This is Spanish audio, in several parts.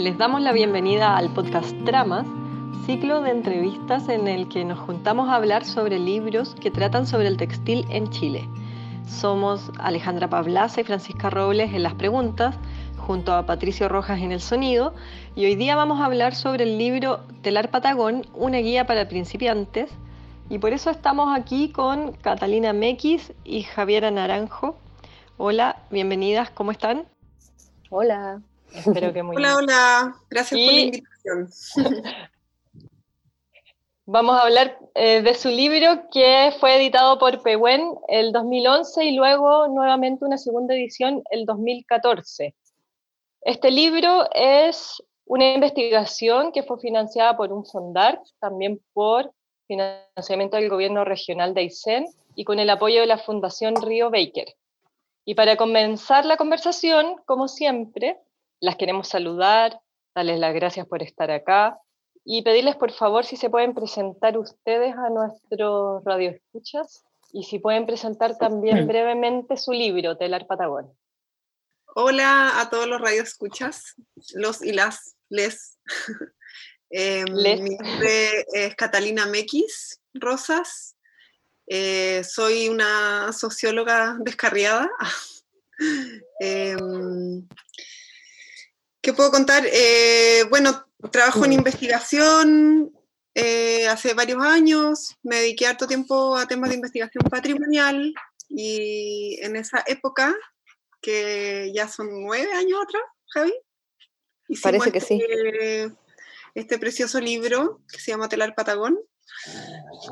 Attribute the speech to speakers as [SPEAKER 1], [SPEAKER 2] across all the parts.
[SPEAKER 1] Les damos la bienvenida al podcast Tramas, ciclo de entrevistas en el que nos juntamos a hablar sobre libros que tratan sobre el textil en Chile. Somos Alejandra Pablaza y Francisca Robles en las preguntas, junto a Patricio Rojas en el sonido, y hoy día vamos a hablar sobre el libro Telar Patagón, una guía para principiantes, y por eso estamos aquí con Catalina Mequis y Javiera Naranjo. Hola, bienvenidas, ¿cómo están?
[SPEAKER 2] Hola.
[SPEAKER 3] Espero que muy hola, hola. Gracias por la invitación.
[SPEAKER 1] Vamos a hablar eh, de su libro que fue editado por Pehuen el 2011 y luego nuevamente una segunda edición el 2014. Este libro es una investigación que fue financiada por un fondar, también por financiamiento del gobierno regional de Aysén y con el apoyo de la Fundación Río Baker. Y para comenzar la conversación, como siempre, las queremos saludar, darles las gracias por estar acá y pedirles por favor si se pueden presentar ustedes a nuestros radioescuchas y si pueden presentar también brevemente su libro, Telar Patagón.
[SPEAKER 3] Hola a todos los radioescuchas, los y las, les. Em, mi nombre es Catalina Mequis Rosas. Eh, soy una socióloga descarriada. Em, ¿Qué puedo contar? Eh, bueno, trabajo en investigación eh, hace varios años, me dediqué harto tiempo a temas de investigación patrimonial y en esa época, que ya son nueve años atrás, Javi,
[SPEAKER 2] Parece que sí.
[SPEAKER 3] Este, este precioso libro que se llama Telar Patagón.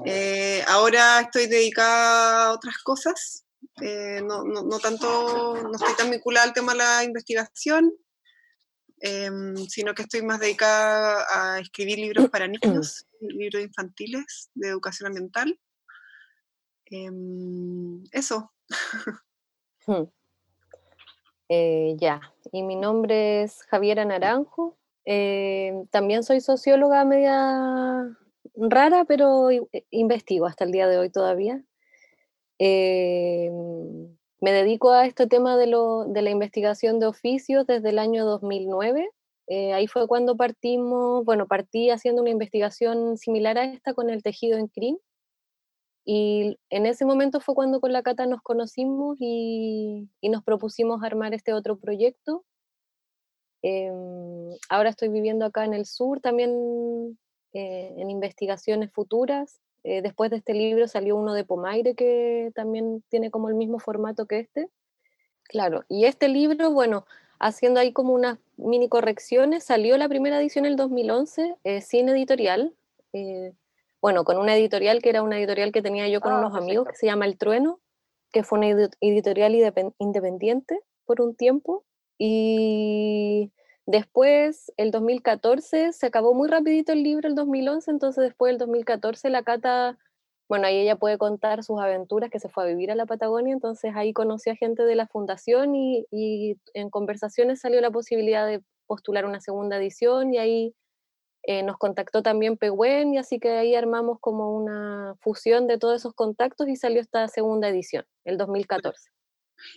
[SPEAKER 3] Eh, ahora estoy dedicada a otras cosas, no, no, no, tanto, no estoy tan vinculada al tema de la investigación, Em, sino que estoy más dedicada a escribir libros para niños, libros infantiles de educación ambiental. Em, eso.
[SPEAKER 2] Hmm. Eh, ya, y mi nombre es Javiera Naranjo. Eh, también soy socióloga media rara, pero investigo hasta el día de hoy todavía. Em, me dedico a este tema de, lo, de la investigación de oficios desde el año 2009. Eh, ahí fue cuando partimos, bueno, partí haciendo una investigación similar a esta con el tejido en CRIM. Y en ese momento fue cuando con la Cata nos conocimos y, nos propusimos armar este otro proyecto. Em, ahora estoy viviendo acá en el sur, también eh, en investigaciones futuras. Eh, después de este libro salió uno de Pomaire que también tiene como el mismo formato que este. Claro, y este libro, bueno, haciendo ahí como unas mini correcciones, salió la primera edición en el 2011 eh, sin editorial. Eh, bueno, con una editorial que era una editorial que tenía yo con ah, unos amigos que se llama El Trueno, que fue una editorial independiente por un tiempo. Y Después, el 2014, se acabó muy rapidito el libro, el 2011, entonces después del 2014 la Cata, bueno, ahí ella puede contar sus aventuras, que se fue a vivir a la Patagonia, entonces ahí conocí a gente de la fundación y, en conversaciones salió la posibilidad de postular una segunda edición y ahí eh, nos contactó también Pehuen y así que ahí armamos como una fusión de todos esos contactos y salió esta segunda edición, el 2014.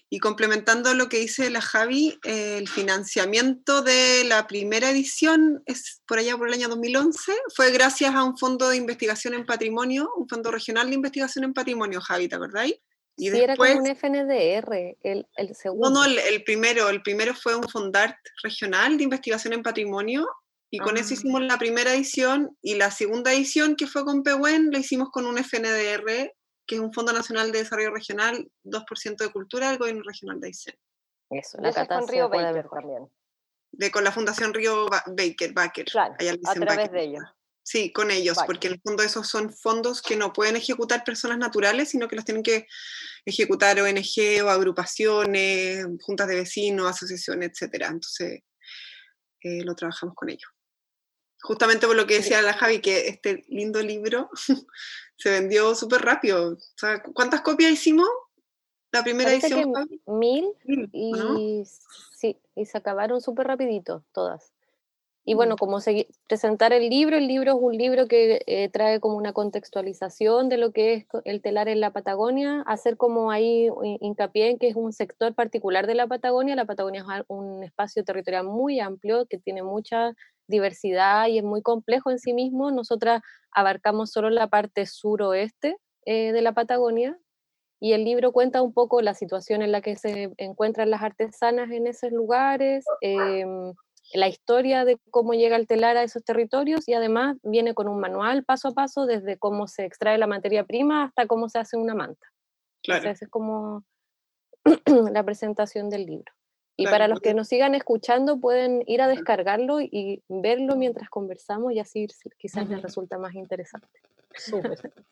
[SPEAKER 3] Y complementando lo que dice la Javi, eh, el financiamiento de la primera edición, es por allá por el año 2011, fue gracias a un fondo de investigación en patrimonio, un fondo regional de investigación en patrimonio, Javi, ¿te acordáis?
[SPEAKER 2] Y sí, era como un FNDR, el, el segundo.
[SPEAKER 3] No, no, el, primero, el primero fue un Fondart regional de investigación en patrimonio, y con eso ah. hicimos la primera edición, y la segunda edición, que fue con PEWEN, la hicimos con un FNDR que es un Fondo Nacional de Desarrollo Regional, 2% de cultura del Gobierno Regional de Aysén.
[SPEAKER 2] Eso, la con Río Baker también.
[SPEAKER 3] De, con la Fundación Río Baker, Baker.
[SPEAKER 2] Claro, a través de ellos.
[SPEAKER 3] Sí, con ellos, porque en el fondo esos son fondos que no pueden ejecutar personas naturales, sino que los tienen que ejecutar ONG o agrupaciones, juntas de vecinos, asociaciones, etc. Entonces, eh, lo trabajamos con ellos. Justamente por lo que decía la Javi, que este lindo libro se vendió súper rápido. ¿Cuántas copias hicimos? La primera edición.
[SPEAKER 2] mil, y, sí, y se acabaron súper rapidito, todas. Y bueno, como presentar el libro, el libro es un libro que eh, trae como una contextualización de lo que es el telar en la Patagonia, hacer como ahí hincapié en que es un sector particular de la Patagonia. La Patagonia es un espacio territorial muy amplio que tiene mucha diversidad y es muy complejo en sí mismo. Nosotras abarcamos solo la parte suroeste eh, de la Patagonia y el libro cuenta un poco la situación en la que se encuentran las artesanas en esos lugares. Em, la historia de cómo llega el telar a esos territorios y además viene con un manual paso a paso desde cómo se extrae la materia prima hasta cómo se hace una manta. Claro. Entonces es como la presentación del libro. Y para los que nos sigan escuchando pueden ir a descargarlo y verlo mientras conversamos y así quizás les resulta más interesante.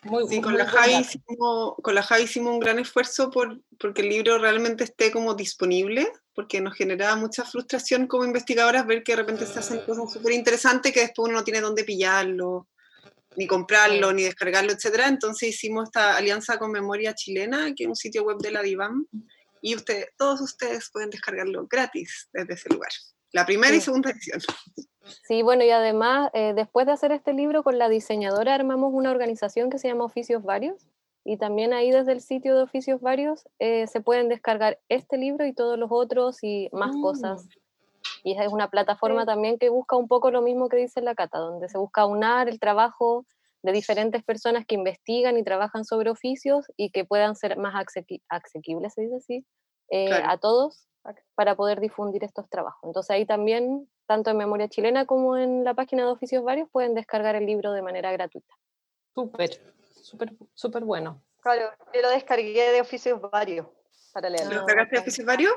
[SPEAKER 3] Muy, sí, con, la Javi hicimos, con la Javi hicimos un gran esfuerzo por porque el libro realmente esté como disponible, porque nos generaba mucha frustración como investigadoras ver que de repente se hacen cosas súper interesantes que después uno no tiene dónde pillarlo, ni comprarlo, ni descargarlo, etc. Entonces hicimos esta alianza con Memoria Chilena, que es un sitio web de la DIVAM, y usted, todos ustedes pueden descargarlo gratis desde ese lugar. La primera y segunda edición.
[SPEAKER 2] Sí, bueno, y además, eh, después de hacer este libro con la diseñadora, armamos una organización que se llama Oficios Varios, y también ahí desde el sitio de Oficios Varios eh, se pueden descargar este libro y todos los otros y más cosas. Mm. Y es una plataforma también que busca un poco lo mismo que dice la Cata, donde se busca unar el trabajo de diferentes personas que investigan y trabajan sobre oficios y que puedan ser más asequibles, se dice así, eh, a todos para poder difundir estos trabajos. Entonces ahí también, tanto en Memoria Chilena como en la página de Oficios Varios, pueden descargar el libro de manera gratuita.
[SPEAKER 1] Súper, súper, súper bueno.
[SPEAKER 4] Claro, yo lo descargué de Oficios Varios para leerlo.
[SPEAKER 3] ¿Lo descargaste de Oficios Varios?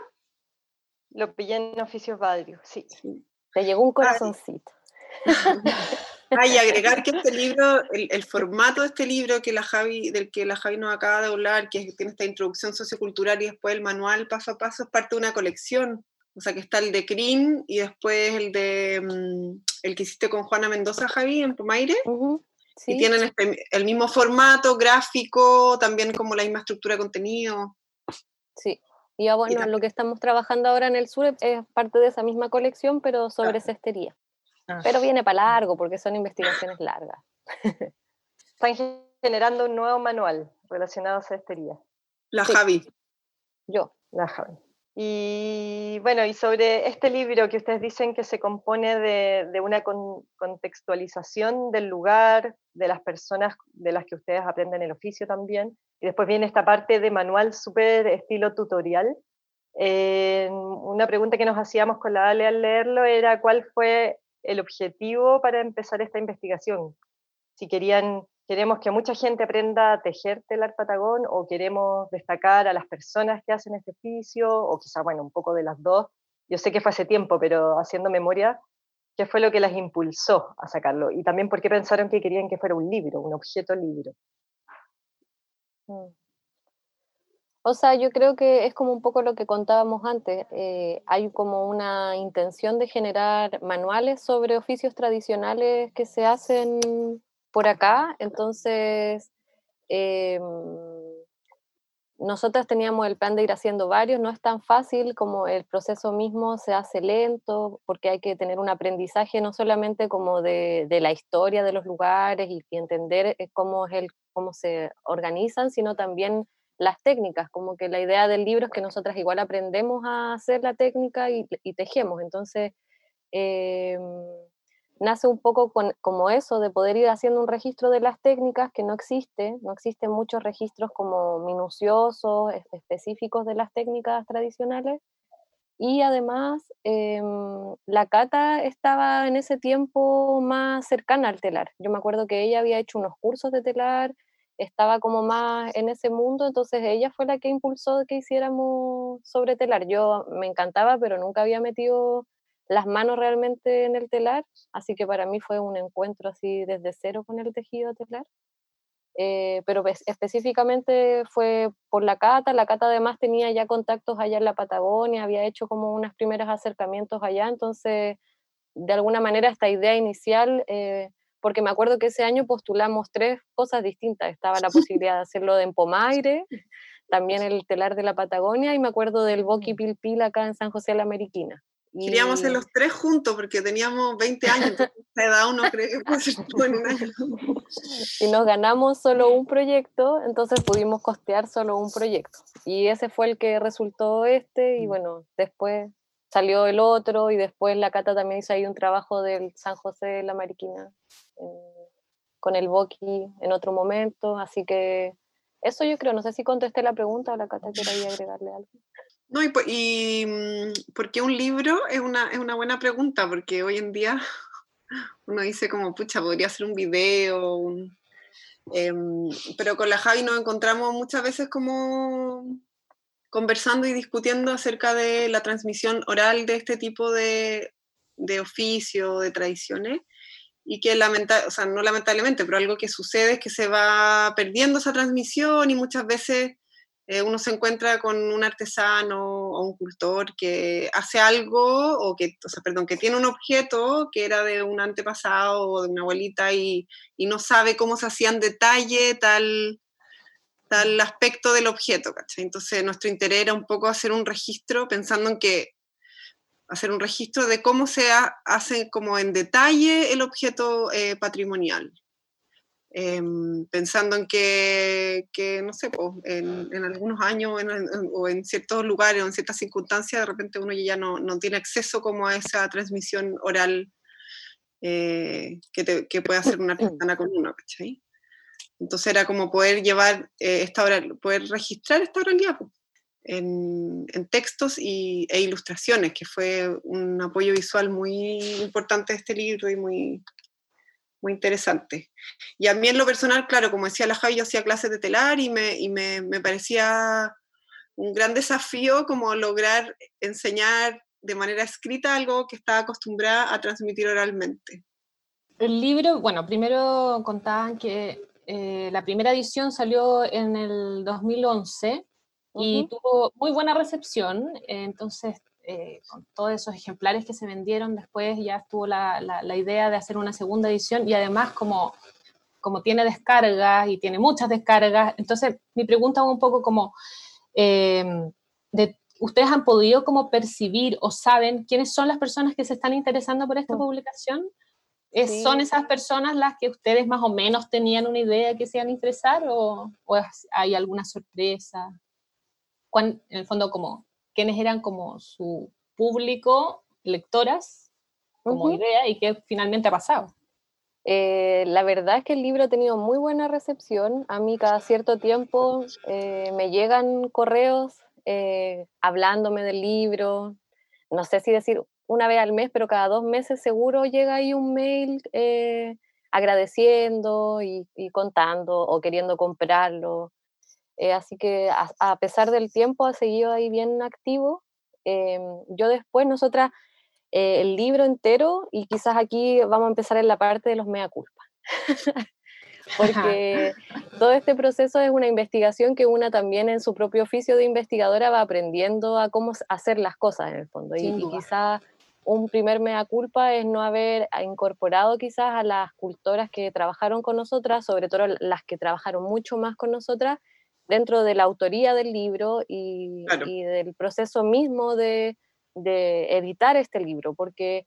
[SPEAKER 4] Lo pillé en Oficios Varios, sí.
[SPEAKER 2] Te llegó un corazoncito.
[SPEAKER 3] Ah, y agregar que este libro, el, formato de este libro que la Javi, del que la Javi nos acaba de hablar, que tiene esta introducción sociocultural y después el manual paso a paso, es parte de una colección. O sea que está el de Crin y después el de mm, el que hiciste con Juana Mendoza, Javi, en Pomaire. Y tienen este, el mismo formato gráfico, también como la misma estructura de contenido.
[SPEAKER 2] Sí. Y ya bueno, lo que estamos trabajando ahora en el sur es parte de esa misma colección, pero sobre cestería. Ah. Pero viene para largo porque son investigaciones largas.
[SPEAKER 4] Están generando un nuevo manual relacionado a cestería.
[SPEAKER 3] La Javi.
[SPEAKER 2] Yo.
[SPEAKER 4] La Javi. Y bueno, y sobre este libro que ustedes dicen que se compone de, una contextualización del lugar, de las personas de las que ustedes aprenden el oficio también, y después viene esta parte de manual súper estilo tutorial. Eh, una pregunta que nos hacíamos con la Ale al leerlo era cuál fue el objetivo para empezar esta investigación. Si querían, queremos que mucha gente aprenda a tejer telar patagón o queremos destacar a las personas que hacen este oficio o quizá, bueno, un poco de las dos. Yo sé que fue hace tiempo, pero haciendo memoria, ¿qué fue lo que las impulsó a sacarlo? Y también por qué pensaron que querían que fuera un libro, un objeto libro.
[SPEAKER 2] Mm. O sea, yo creo que es como un poco lo que contábamos antes. Eh, hay como una intención de generar manuales sobre oficios tradicionales que se hacen por acá. Entonces, eh, nosotras teníamos el plan de ir haciendo varios. No es tan fácil como el proceso mismo se hace lento, porque hay que tener un aprendizaje no solamente como de, la historia de los lugares y, entender eh, cómo, es el, cómo se organizan, sino también las técnicas, como que la idea del libro es que nosotras igual aprendemos a hacer la técnica y, tejemos, entonces em, nace un poco como eso, de poder ir haciendo un registro de las técnicas que no existe, no existen muchos registros como minuciosos, específicos de las técnicas tradicionales, y además em, la Cata estaba en ese tiempo más cercana al telar, yo me acuerdo que ella había hecho unos cursos de telar, estaba como más en ese mundo, entonces ella fue la que impulsó que hiciéramos sobre telar. Yo me encantaba, pero nunca había metido las manos realmente en el telar, así que para mí fue un encuentro así desde cero con el tejido telar. Eh, pero específicamente fue por la Cata, la Cata además tenía ya contactos allá en la Patagonia, había hecho como unos primeros acercamientos allá, entonces de alguna manera esta idea inicial eh, porque me acuerdo que ese año postulamos tres cosas distintas. Estaba la posibilidad de hacerlo de Empomaire, también el telar de la Patagonia, y me acuerdo del Boqui Pilpil acá en San José de la Ameriquina.
[SPEAKER 3] Queríamos hacer los tres juntos porque teníamos 20 años, cada uno cree que puede ser en un año.
[SPEAKER 2] Y nos ganamos solo un proyecto, entonces pudimos costear solo un proyecto. Y ese fue el que resultó este, y mm. bueno, después salió el otro, y después la Cata también hizo ahí un trabajo del San José de la Mariquina con el Boqui en otro momento, así que eso yo creo, no sé si contesté la pregunta o la Cata quería agregarle algo.
[SPEAKER 3] No, y, y mm, ¿por qué un libro? Es una, es una buena pregunta, porque hoy en día uno dice como, pucha, podría hacer un video, em, pero con la Javi nos encontramos muchas veces como conversando y discutiendo acerca de la transmisión oral de este tipo de, de oficio, de tradiciones, y que lamentablemente, o sea, no lamentablemente, pero algo que sucede es que se va perdiendo esa transmisión y muchas veces eh, uno se encuentra con un artesano o un cultor que hace algo, o que, o sea, perdón, que tiene un objeto que era de un antepasado o de una abuelita y, y no sabe cómo se hacía en detalle tal, tal aspecto del objeto, ¿cachai? Entonces nuestro interés era un poco hacer un registro pensando en que hacer un registro de cómo se hace como en detalle el objeto eh, patrimonial. Em, pensando en que, no sé, en, en, algunos años o en ciertos lugares o en ciertas circunstancias, de repente uno ya no, no tiene acceso como a esa transmisión oral eh, que, que, puede hacer una persona con uno, ¿cachai? Entonces era como poder llevar eh, esta oral, poder registrar esta oralidad en, textos y, e ilustraciones, que fue un apoyo visual muy importante de este libro y muy, muy interesante. Y a mí en lo personal, claro, como decía la Javi, yo hacía clases de telar y me, y me, me parecía un gran desafío como lograr enseñar de manera escrita algo que estaba acostumbrada a transmitir oralmente.
[SPEAKER 1] El libro, bueno, primero contaban que eh, la primera edición salió en el 2011 y tuvo muy buena recepción, entonces eh, con todos esos ejemplares que se vendieron, después ya estuvo la, la, idea de hacer una segunda edición y además como, como tiene descargas y tiene muchas descargas, entonces mi pregunta un poco como, eh, de, ¿ustedes han podido como percibir o saben quiénes son las personas que se están interesando por esta publicación? ¿Son esas personas las que ustedes más o menos tenían una idea que se iban a interesar o, o hay alguna sorpresa? En el fondo, como quiénes eran como su público, lectoras, como idea, y qué finalmente ha pasado.
[SPEAKER 2] Eh, la verdad es que el libro ha tenido muy buena recepción. A mí cada cierto tiempo eh, me llegan correos eh, hablándome del libro. No sé si decir una vez al mes, pero cada dos meses seguro llega ahí un mail agradeciendo y, contando o queriendo comprarlo. Eh, así que a, pesar del tiempo ha seguido ahí bien activo. Em, yo después, nosotras, eh, el libro entero, y quizás aquí vamos a empezar en la parte de los mea culpa. Porque todo este proceso es una investigación que una también en su propio oficio de investigadora va aprendiendo a cómo hacer las cosas en el fondo. Y, y, quizás un primer mea culpa es no haber incorporado quizás a las cultoras que trabajaron con nosotras, sobre todo las que trabajaron mucho más con nosotras, dentro de la autoría del libro y, del proceso mismo de, editar este libro, porque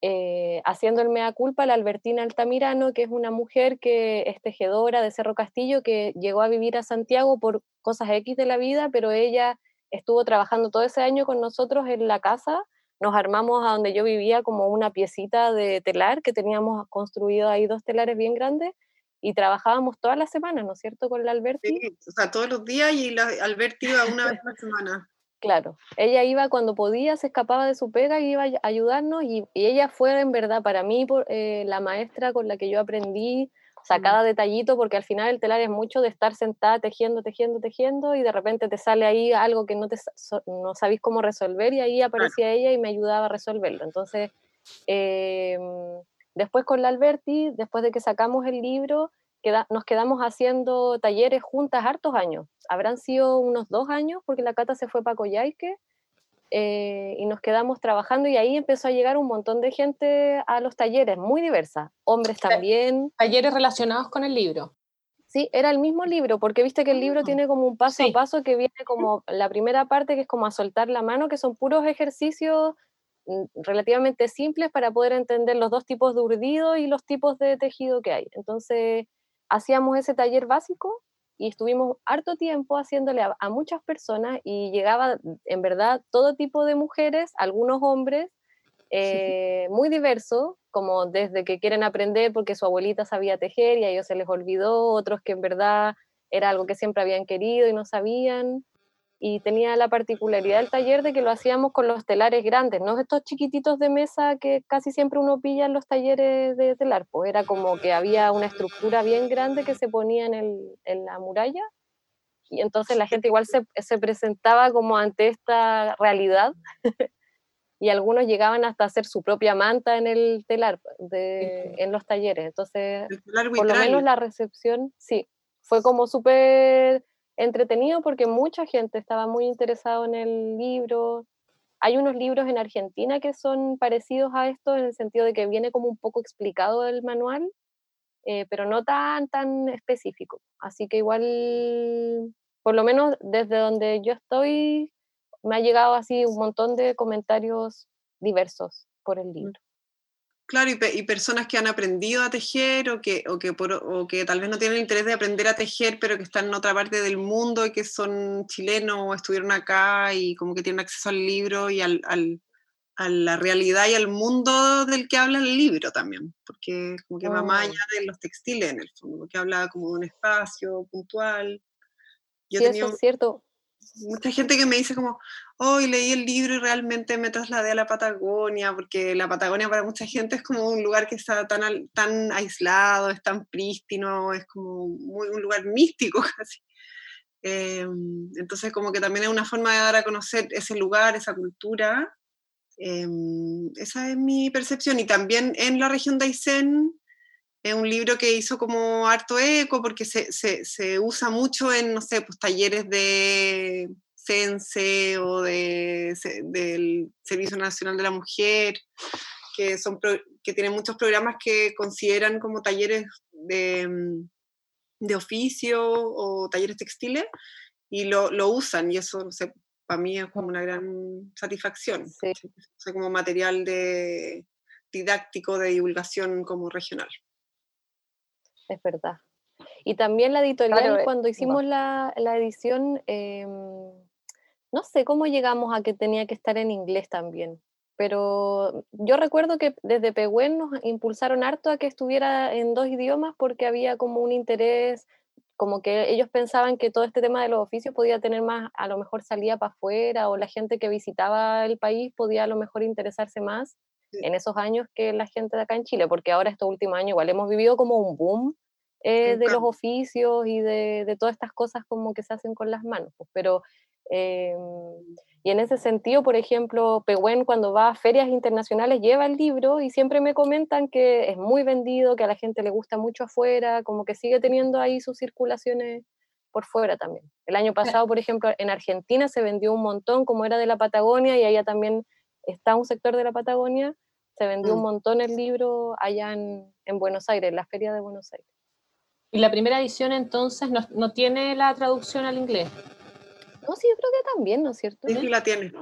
[SPEAKER 2] eh, haciendo el mea culpa, la Albertina Altamirano, que es una mujer que es tejedora de Cerro Castillo, que llegó a vivir a Santiago por cosas X de la vida, pero ella estuvo trabajando todo ese año con nosotros en la casa. Nos armamos a donde yo vivía como una piecita de telar, que teníamos construido ahí dos telares bien grandes, y trabajábamos todas las semanas, ¿no es cierto?, con la Alberti.
[SPEAKER 3] Sí, o sea, todos los días y la Alberti iba una vez a la semana.
[SPEAKER 2] Claro, ella iba cuando podía, se escapaba de su pega y iba a ayudarnos y, ella fue en verdad para mí eh, la maestra con la que yo aprendí, o sea, cada detallito, porque al final el telar es mucho de estar sentada tejiendo, tejiendo, tejiendo y de repente te sale ahí algo que no, te, no sabéis cómo resolver y ahí aparecía ella y me ayudaba a resolverlo. Entonces, eh, Después con la Alberti, después de que sacamos el libro, nos quedamos haciendo talleres juntas hartos años. Habrán sido unos dos años porque la Cata se fue para Coyhaique eh, y nos quedamos trabajando y ahí empezó a llegar un montón de gente a los talleres, muy diversa, hombres también.
[SPEAKER 1] Talleres relacionados con el libro.
[SPEAKER 2] Sí, era el mismo libro, porque viste que el libro ah, tiene como un paso a paso que viene como la primera parte, que es como a soltar la mano, que son puros ejercicios relativamente simples para poder entender los dos tipos de urdido y los tipos de tejido que hay. Entonces, hacíamos ese taller básico y estuvimos harto tiempo haciéndole a, muchas personas y llegaba en verdad todo tipo de mujeres, algunos hombres, eh, muy diversos, como desde que quieren aprender porque su abuelita sabía tejer y a ellos se les olvidó, otros que en verdad era algo que siempre habían querido y no sabían. Y tenía la particularidad del taller de que lo hacíamos con los telares grandes, no estos chiquititos de mesa que casi siempre uno pilla en los talleres de telar, pues era como que había una estructura bien grande que se ponía en, el, en la muralla y entonces la gente igual se, se presentaba como ante esta realidad y algunos llegaban hasta hacer su propia manta en el telar de, en los talleres. Entonces, por lo menos la recepción, sí, fue como súper entretenido porque mucha gente estaba muy interesada en el libro. Hay unos libros en Argentina que son parecidos a esto en el sentido de que viene como un poco explicado el manual, eh, pero no tan, tan específico. Así que igual, por lo menos desde donde yo estoy, me ha llegado así un montón de comentarios diversos por el libro.
[SPEAKER 3] Claro, y, personas que han aprendido a tejer o que, o, que o que tal vez no tienen interés de aprender a tejer, pero que están en otra parte del mundo y que son chilenos o estuvieron acá y como que tienen acceso al libro y al, al, a la realidad y al mundo del que habla el libro también, porque como que va más allá oh. de los textiles en el fondo, porque habla como de un espacio puntual.
[SPEAKER 2] Yo sí, eso es cierto
[SPEAKER 3] mucha gente que me dice como, hoy leí el libro y realmente me trasladé a la Patagonia, porque la Patagonia para mucha gente es como un lugar que está tan, tan aislado, es tan prístino, es como muy, un lugar místico casi. Em, entonces como que también es una forma de dar a conocer ese lugar, esa cultura. Em, esa es mi percepción. Y también en la región de Aysén, es un libro que hizo como harto eco porque se, se, se usa mucho en, no sé, pues talleres de CENSE o de, del Servicio Nacional de la Mujer, que, son, que tienen muchos programas que consideran como talleres de, mm, de oficio o talleres textiles y lo, lo usan y eso, para mí es como una gran satisfacción. Sí. como material de, didáctico de divulgación como regional
[SPEAKER 2] es verdad. Y también la editorial, eh, cuando hicimos la, edición, em, no sé cómo llegamos a que tenía que estar en inglés también, pero yo recuerdo que desde Pehuen nos impulsaron harto a que estuviera en dos idiomas porque había como un interés, como que ellos pensaban que todo este tema de los oficios podía tener más, a lo mejor salía para afuera o la gente que visitaba el país podía a lo mejor interesarse más en esos años que la gente de acá en Chile, porque ahora estos últimos años igual hemos vivido como un boom eh, de los oficios y de, de, todas estas cosas como que se hacen con las manos. Pues, pero, em, y en ese sentido, por ejemplo, Pehuen cuando va a ferias internacionales lleva el libro y siempre me comentan que es muy vendido, que a la gente le gusta mucho afuera, como que sigue teniendo ahí sus circulaciones por fuera también. El año pasado, por ejemplo, en Argentina se vendió un montón, como era de la Patagonia, y allá también está un sector de la Patagonia, se vendió un mm. montón el libro allá en, en, Buenos Aires, en la Feria de Buenos Aires.
[SPEAKER 1] ¿Y la primera edición entonces no, no tiene la traducción al inglés?
[SPEAKER 2] No, sí, yo creo que también, ¿no es cierto?
[SPEAKER 3] Sí, sí la tiene.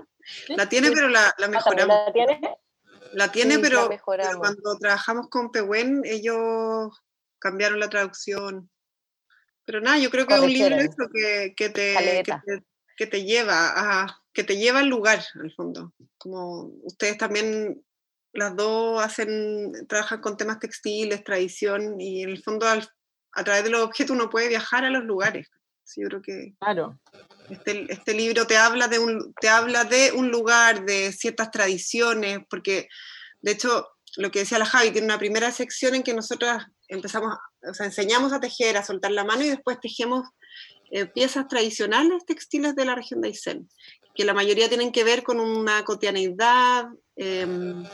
[SPEAKER 3] La tiene, pero la, la ah, mejoramos. ¿La tiene? La tiene, pero, cuando trabajamos con Pehuen, ellos cambiaron la traducción. Pero nada, yo creo que es un libro que, que, te, que, te, que, te, lleva a, que te lleva al lugar, al fondo. Como ustedes también, las dos hacen, trabajan con temas textiles, tradición, y en el fondo a través de los objetos uno puede viajar a los lugares. Sí, yo creo que
[SPEAKER 1] claro.
[SPEAKER 3] este, este libro te habla, de un, te habla de un lugar, de ciertas tradiciones, porque de hecho, lo que decía la Javi, tiene una primera sección en que nosotras empezamos, o sea, enseñamos a tejer, a soltar la mano y después tejemos eh, piezas tradicionales textiles de la región de Aysén que la mayoría tienen que ver con una cotidianidad em,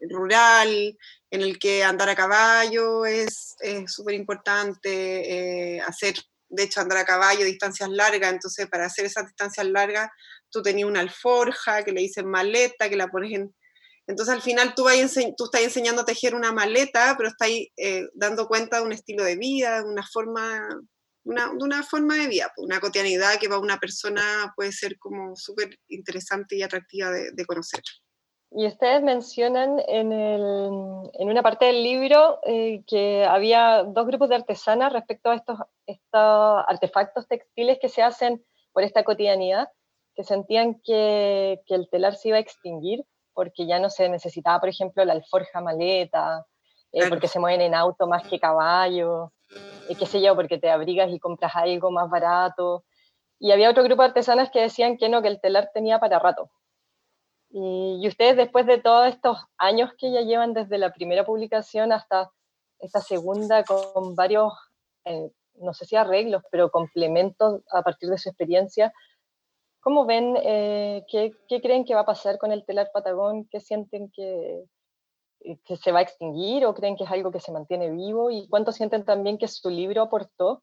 [SPEAKER 3] rural, en el que andar a caballo es súper importante, eh, hacer, de hecho, andar a caballo distancias largas, entonces para hacer esas distancias largas tú tenías una alforja que le dicen maleta, que la pones en... Entonces al final tú, vas tú estás enseñando a tejer una maleta, pero estás eh, dando cuenta de un estilo de vida, de una forma una, una forma de vida, pues, una cotidianidad que para una persona puede ser como súper interesante y atractiva de, conocer.
[SPEAKER 4] Y ustedes mencionan en, una parte del libro eh, que había dos grupos de artesanas respecto a estos, estos, artefactos textiles que se hacen por esta cotidianidad, que sentían que, el telar se iba a extinguir porque ya no se necesitaba, por ejemplo, la alforja maleta, eh, porque se mueven en auto más que caballo, eh, qué sé yo, porque te abrigas y compras algo más barato. Y había otro grupo de artesanas que decían que no, que el telar tenía para rato, y, ustedes, después de todos estos años que ya llevan desde la primera publicación hasta esta segunda, con varios, eh, no sé si arreglos, pero complementos a partir de su experiencia, ¿cómo ven, eh, qué, qué, creen que va a pasar con el telar patagón? ¿Qué sienten que, que se va a extinguir o creen que es algo que se mantiene vivo? ¿Y cuánto sienten también que su libro aportó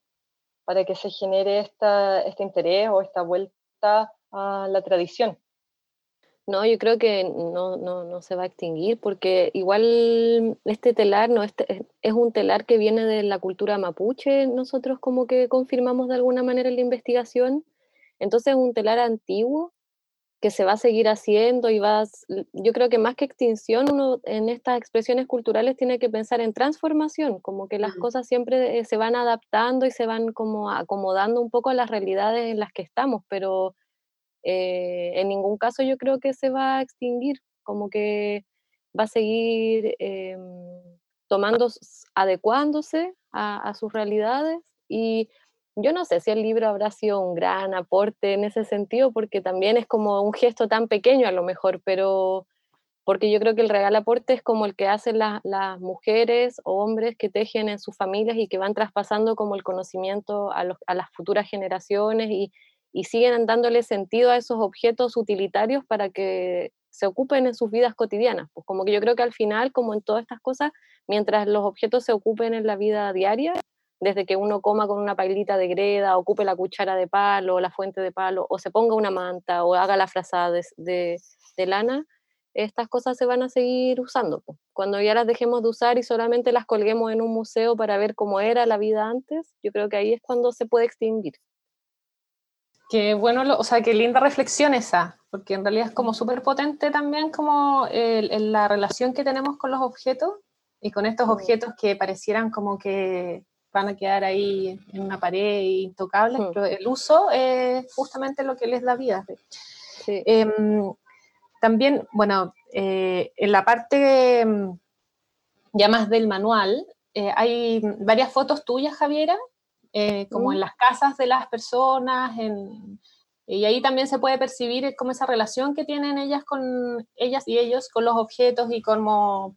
[SPEAKER 4] para que se genere esta, este interés o esta vuelta a la tradición?
[SPEAKER 2] No, yo creo que no, no, no, se va a extinguir porque igual este telar no este, es un telar que viene de la cultura mapuche, nosotros como que confirmamos de alguna manera en la investigación. Entonces es un telar antiguo que se va a seguir haciendo y va, yo creo que más que extinción, uno en estas expresiones culturales tiene que pensar en transformación, como que las cosas siempre eh, se van adaptando y se van como acomodando un poco a las realidades en las que estamos, pero eh, en ningún caso yo creo que se va a extinguir, como que va a seguir eh, tomando, adecuándose a, sus realidades y yo no sé si el libro habrá sido un gran aporte en ese sentido, porque también es como un gesto tan pequeño a lo mejor, pero porque yo creo que el real aporte es como el que hacen las mujeres o hombres que tejen en sus familias y que van traspasando como el conocimiento a, las futuras generaciones y, y siguen dándole sentido a esos objetos utilitarios para que se ocupen en sus vidas cotidianas. Pues como que yo creo que al final, como en todas estas cosas, mientras los objetos se ocupen en la vida diaria, desde que uno coma con una pailita de greda, ocupe la cuchara de palo, la fuente de palo, o se ponga una manta, o haga la frazada de, de, lana, estas cosas se van a seguir usando. Pues. Cuando ya las dejemos de usar y solamente las colguemos en un museo para ver cómo era la vida antes, yo creo que ahí es cuando se puede extinguir.
[SPEAKER 5] Qué bueno, o sea, qué linda reflexión esa, porque en realidad es como súper potente también como la relación que tenemos con los objetos y con estos objetos que parecieran como que van a quedar ahí en una pared intocables, pero el uso es justamente lo que les da vida. Em, también, bueno, eh, en la parte em, ya más del manual, eh, hay varias fotos tuyas, Javiera, eh, como en las casas de las personas, y ahí también se puede percibir como esa relación que tienen ellas con ellas y ellos con los objetos y como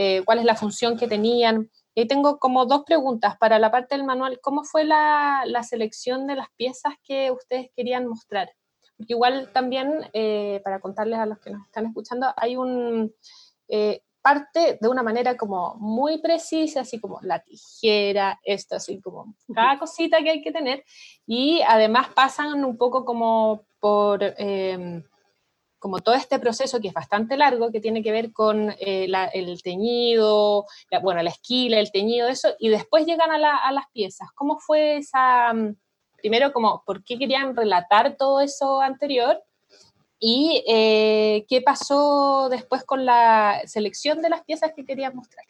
[SPEAKER 5] eh, cuál es la función que tenían. Y tengo como dos preguntas para la parte del manual. ¿Cómo fue la, selección de las piezas que ustedes querían mostrar? Porque igual también, eh, para contarles a los que nos están escuchando, hay un, parte de una manera como muy precisa, así como la tijera, esto, así como cada cosita que hay que tener. Y además pasan un poco como por... Em, como todo este proceso que es bastante largo, que tiene que ver con eh, el teñido, bueno, la esquila, el teñido, eso, y después llegan a, a, las piezas. ¿Cómo fue esa, mm, primero, como, por qué querían relatar todo eso anterior? ¿Y eh, qué pasó después con la selección de las piezas que querías mostrar?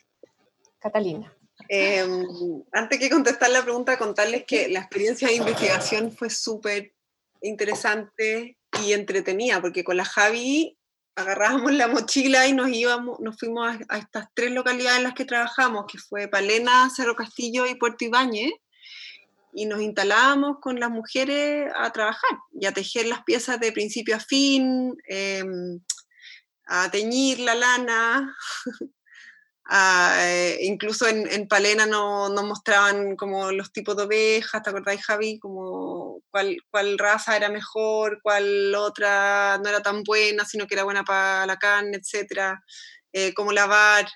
[SPEAKER 5] Catalina.
[SPEAKER 3] Em, antes que contestar la pregunta, contarles que la experiencia de investigación fue súper interesante y entretenida, porque con la Javi agarrábamos la mochila y nos íbamos, nos fuimos a, a, estas tres localidades en las que trabajamos, que fue Palena, Cerro Castillo y Puerto Ibáñez, y nos instalábamos con las mujeres a trabajar y a tejer las piezas de principio a fin, em, a teñir la lana. Eh, incluso en, Palena nos no mostraban como los tipos de ovejas, ¿te acordáis Javi? Como cuál, raza era mejor, cuál otra no era tan buena, sino que era buena para la carne, etcétera, eh, cómo lavar.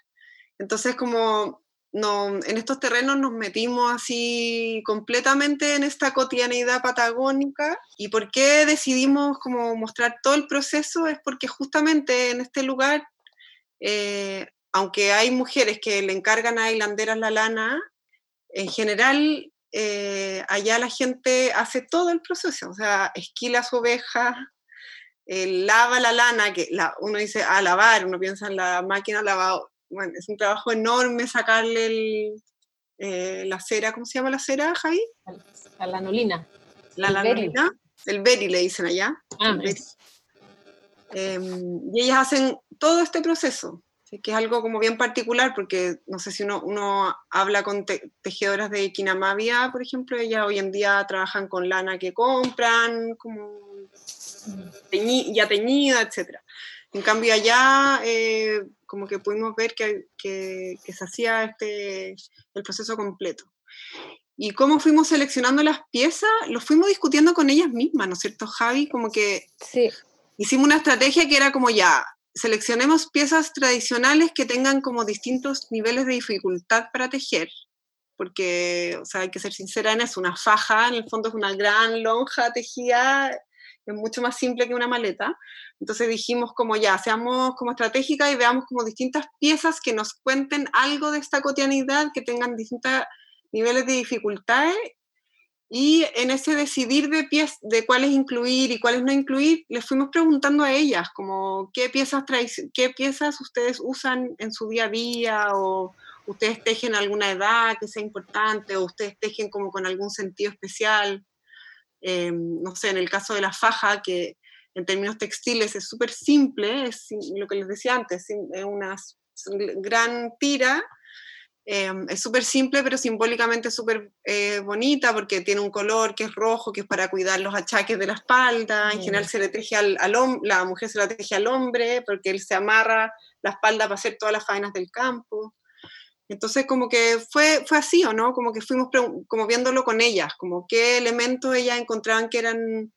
[SPEAKER 3] Entonces como no, en estos terrenos nos metimos así completamente en esta cotidianidad patagónica. ¿Y por qué decidimos como mostrar todo el proceso? Es porque justamente en este lugar, eh, aunque hay mujeres que le encargan a hilanderas la lana, en general eh, allá la gente hace todo el proceso, o sea, esquila su oveja, lava la lana, que la, uno dice a lavar, uno piensa en la máquina lavado, bueno, es un trabajo enorme sacarle eh, la cera, ¿cómo se llama la cera, Javi?
[SPEAKER 5] La lanolina.
[SPEAKER 3] La lanolina, el beri le dicen allá. Ah, em, y ellas hacen todo este proceso, que es algo como bien particular, porque no sé si uno, uno habla con tejedoras de Kinamavia, por ejemplo, ellas hoy en día trabajan con lana que compran, como ya teñida, etc. En cambio allá, eh, como que pudimos ver que, que, se hacía este, el proceso completo. Y cómo fuimos seleccionando las piezas, lo fuimos discutiendo con ellas mismas, ¿no es cierto, Javi? Como que
[SPEAKER 2] sí.
[SPEAKER 3] hicimos una estrategia que era como ya, seleccionemos piezas tradicionales que tengan como distintos niveles de dificultad para tejer, porque, o sea, hay que ser sincera eso, una faja en el fondo es una gran lonja tejida, es mucho más simple que una maleta. Entonces dijimos como ya, seamos como estratégica y veamos como distintas piezas que nos cuenten algo de esta cotidianidad, que tengan distintos niveles de dificultades y en ese decidir de, pies, de cuáles incluir y cuáles no incluir, les fuimos preguntando a ellas, como qué piezas, qué piezas ustedes usan en su día a día, o ustedes tejen alguna edad que sea importante, o ustedes tejen como con algún sentido especial. Em, no sé, en el caso de la faja, que en términos textiles es súper simple, es lo que les decía antes, es una gran tira Em, es súper simple, pero simbólicamente súper eh, bonita porque tiene un color que es rojo, que es para cuidar los achaques de la espalda. En general se le teje al, al la mujer se la teje al hombre porque él se amarra la espalda para hacer todas las faenas del campo. Entonces, como que fue, fue así, ¿o no? Como que fuimos como viéndolo con ellas, como qué elementos ellas encontraban que eran,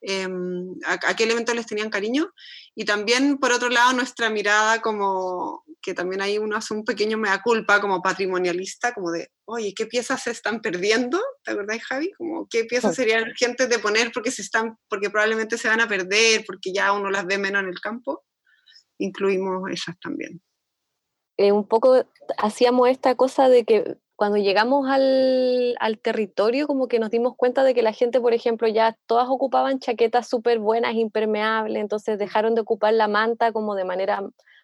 [SPEAKER 3] em, a, qué elementos les tenían cariño. Y también, por otro lado, nuestra mirada como, que también ahí uno hace un pequeño mea culpa como patrimonialista, como de, oye, ¿qué piezas se están perdiendo? ¿Te acordás, Javi? Como, ¿qué piezas serían urgentes de poner porque, se están, porque probablemente se van a perder, porque ya uno las ve menos en el campo? Incluimos esas también.
[SPEAKER 2] Eh, un poco hacíamos esta cosa de que cuando llegamos al, al, territorio, como que nos dimos cuenta de que la gente, por ejemplo, ya todas ocupaban chaquetas súper buenas, impermeables, entonces dejaron de ocupar la manta como de manera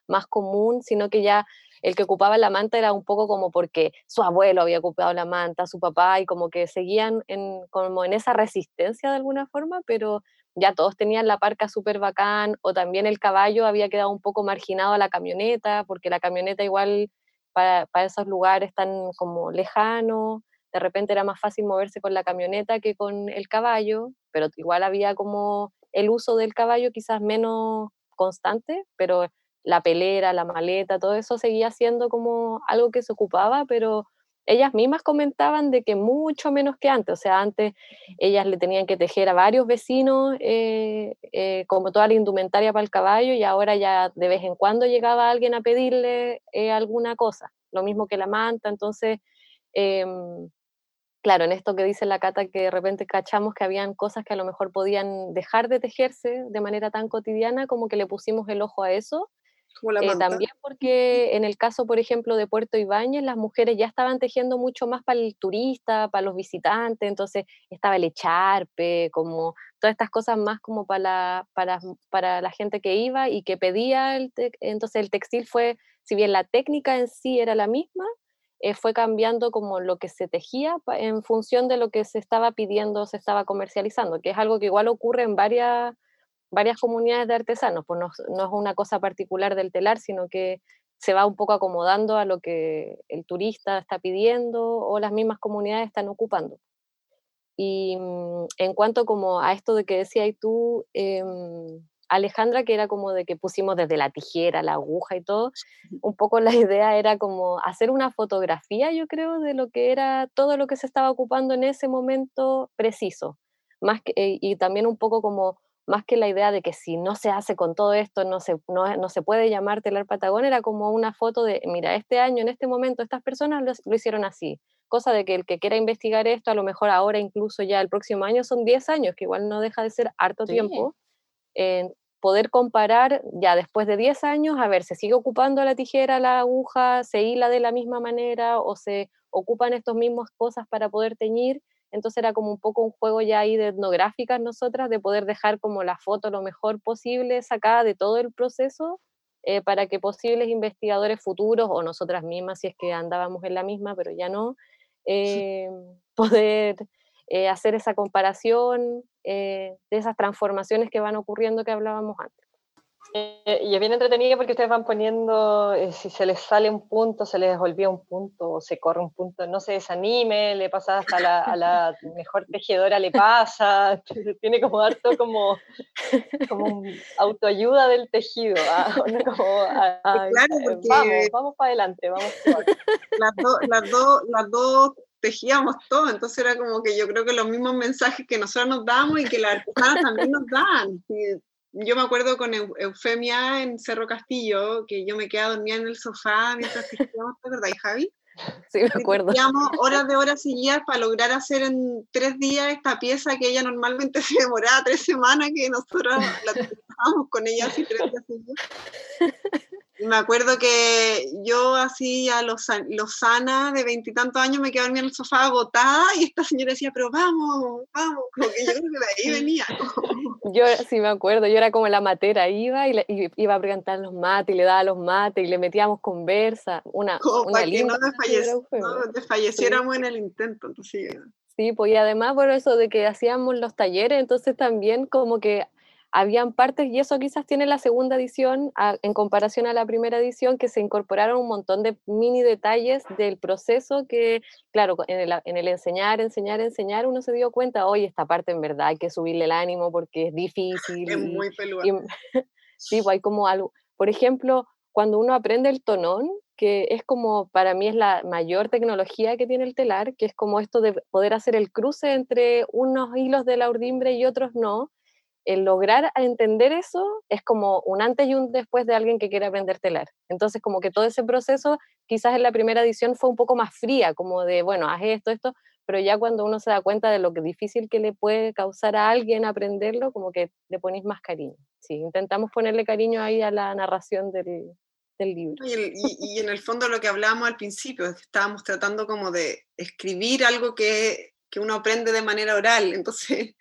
[SPEAKER 2] más común, sino que ya el que ocupaba la manta era un poco como porque su abuelo había ocupado la manta, su papá, y como que seguían en, como en esa resistencia de alguna forma, pero ya todos tenían la parca súper bacán, o también el caballo había quedado un poco marginado a la camioneta, porque la camioneta igual para, esos lugares tan como lejanos, de repente era más fácil moverse con la camioneta que con el caballo, pero igual había como el uso del caballo quizás menos constante, pero la pelera, la maleta, todo eso seguía siendo como algo que se ocupaba, pero ellas mismas comentaban de que mucho menos que antes, o sea, antes ellas le tenían que tejer a varios vecinos eh, eh, como toda la indumentaria para el caballo y ahora ya de vez en cuando llegaba alguien a pedirle eh, alguna cosa, lo mismo que la manta, entonces, em, claro, en esto que dice la Cata, que de repente cachamos que habían cosas que a lo mejor podían dejar de tejerse de manera tan cotidiana, como que le pusimos el ojo a eso eh, también porque en el caso, por ejemplo, de Puerto Ibáñez, las mujeres ya estaban tejiendo mucho más para el turista, para los visitantes, entonces estaba el echarpe, como todas estas cosas más como para la, para, para la gente que iba y que pedía, el entonces el textil fue, si bien la técnica en sí era la misma, eh, fue cambiando como lo que se tejía en función de lo que se estaba pidiendo, se estaba comercializando, que es algo que igual ocurre en varias varias comunidades de artesanos, pues no, es una cosa particular del telar, sino que se va un poco acomodando a lo que el turista está pidiendo o las mismas comunidades están ocupando. Y mm, en cuanto como a esto de que decías tú, em, Alejandra, que era como de que pusimos desde la tijera, la aguja y todo, un poco la idea era como hacer una fotografía, yo creo, de lo que era todo lo que se estaba ocupando en ese momento preciso. Más que, eh, y también un poco como más que la idea de que si no se hace con todo esto, no se, no, se puede llamar telar Patagón, era como una foto de, mira, este año, en este momento, estas personas lo, hicieron así. Cosa de que el que quiera investigar esto, a lo mejor ahora, incluso ya el próximo año, son 10 años, que igual no deja de ser harto tiempo. poder comparar ya después de 10 años, a ver, se sigue ocupando la tijera, la aguja, se hila de la misma manera o se ocupan estas mismas cosas para poder teñir entonces era como un poco un juego ya ahí de etnográficas nosotras, de poder dejar como la foto lo mejor posible sacada de todo el proceso eh, para que posibles investigadores futuros o nosotras mismas, si es que andábamos en la misma, pero ya no, eh, poder eh, hacer esa comparación de esas transformaciones que van ocurriendo que hablábamos antes.
[SPEAKER 4] Eh, y es bien entretenido porque ustedes van poniendo, eh, si se les sale un punto, se les olvida un punto, o se corre un punto, no se desanime, le pasa hasta la, a la mejor tejedora, le pasa, tiene como harto como, como autoayuda del tejido, ¿ah? como,
[SPEAKER 3] claro,
[SPEAKER 4] eh, vamos, vamos para adelante, vamos.
[SPEAKER 3] Las, dos las, dos las dos tejíamos todo, entonces era como que yo creo que los mismos mensajes que nosotros nos damos y que las artesanas también nos dan yo me acuerdo con Eufemia en Cerro Castillo, que yo me quedaba dormida en el sofá mientras tejíamos, ¿verdad, Javi?
[SPEAKER 2] Sí, me acuerdo.
[SPEAKER 3] Horas de horas seguidas para lograr hacer en tres días esta pieza que ella normalmente se demoraba tres semanas, que nosotros la trabajábamos con ella así tres días seguidos me acuerdo que yo así a los, sana de veintitantos años me quedaba en el sofá agotada y esta señora decía, pero vamos, vamos, como que yo creo que de ahí venía.
[SPEAKER 2] Yo sí me acuerdo, yo era como la matera, iba y, iba a preguntar los mates y le daba los mates y le metíamos conversa, una,
[SPEAKER 3] como para que no, desfalleciéramos en el intento. Entonces,
[SPEAKER 2] Sí, pues y además por eso de que hacíamos los talleres, entonces también como que habían partes, y eso quizás tiene la segunda edición en comparación a la primera edición, que se incorporaron un montón de mini detalles del proceso que, claro, en el, en el enseñar, enseñar, enseñar, uno se dio cuenta, oye, esta parte en verdad hay que subirle el ánimo porque es difícil.
[SPEAKER 3] Es muy peluda.
[SPEAKER 2] sí, pues hay como algo, por ejemplo, cuando uno aprende el tonón, que es como, para mí es la mayor tecnología que tiene el telar, que es como esto de poder hacer el cruce entre unos hilos de la urdimbre y otros no, el lograr entender eso es como un antes y un después de alguien que quiere aprender telar. Entonces, como que todo ese proceso, quizás en la primera edición fue un poco más fría, como de, bueno, haz esto, esto, pero ya cuando uno se da cuenta de lo que difícil que le puede causar a alguien aprenderlo, como que le ponéis más cariño. Sí, intentamos ponerle cariño ahí a la narración del, libro.
[SPEAKER 3] Y, en el fondo lo que hablábamos al principio, es estábamos tratando como de escribir algo que, que uno aprende de manera oral, entonces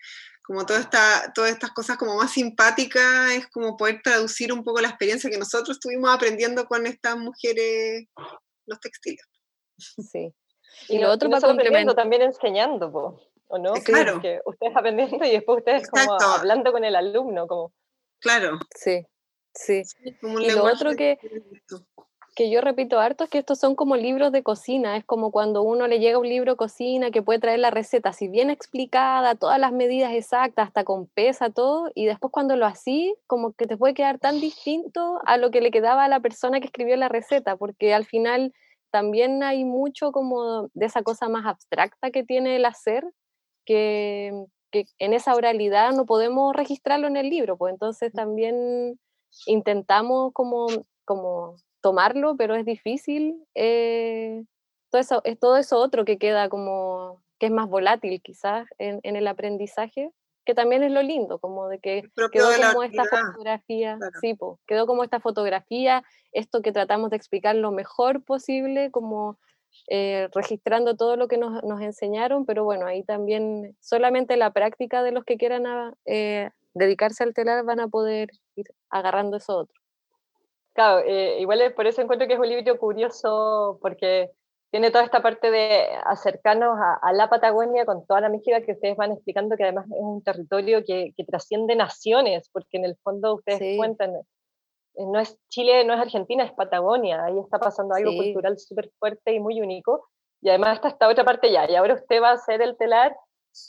[SPEAKER 3] como toda esta, todas estas cosas como más simpáticas, es como poder traducir un poco la experiencia que nosotros estuvimos aprendiendo con estas mujeres, los textiles.
[SPEAKER 2] Sí.
[SPEAKER 4] Y, lo otro para complementar también enseñando, ¿o no?
[SPEAKER 3] Claro.
[SPEAKER 4] Que ustedes aprendiendo y después ustedes como hablando con el alumno, como...
[SPEAKER 3] Claro.
[SPEAKER 2] Sí, sí. y lo otro que, que yo repito harto es que estos son como libros de cocina, es como cuando uno le llega un libro de cocina que puede traer la receta, si bien explicada, todas las medidas exactas, hasta con pesa, todo, y después cuando lo así, como que te puede quedar tan distinto a lo que le quedaba a la persona que escribió la receta, porque al final también hay mucho como de esa cosa más abstracta que tiene el hacer, que, que en esa oralidad no podemos registrarlo en el libro, pues entonces también intentamos como, como tomarlo, pero es difícil. Eh, todo, eso, es todo eso otro que queda como, que es más volátil quizás en, el aprendizaje, que también es lo lindo, como de que quedó como esta fotografía, sí, quedó como esta fotografía, esto que tratamos de explicar lo mejor posible, como eh, registrando todo lo que nos, nos, enseñaron, pero bueno, ahí también solamente la práctica de los que quieran eh, dedicarse al telar van a poder ir agarrando eso otro.
[SPEAKER 4] Claro, eh, igual por eso encuentro que es un libro curioso, porque tiene toda esta parte de acercarnos a, la Patagonia con toda la mística que ustedes van explicando, que además es un territorio que, trasciende naciones, porque en el fondo ustedes cuentan, eh, no es Chile, no es Argentina, es Patagonia, ahí está pasando algo cultural súper fuerte y muy único, y además está esta otra parte ya, y ahora usted va a hacer el telar,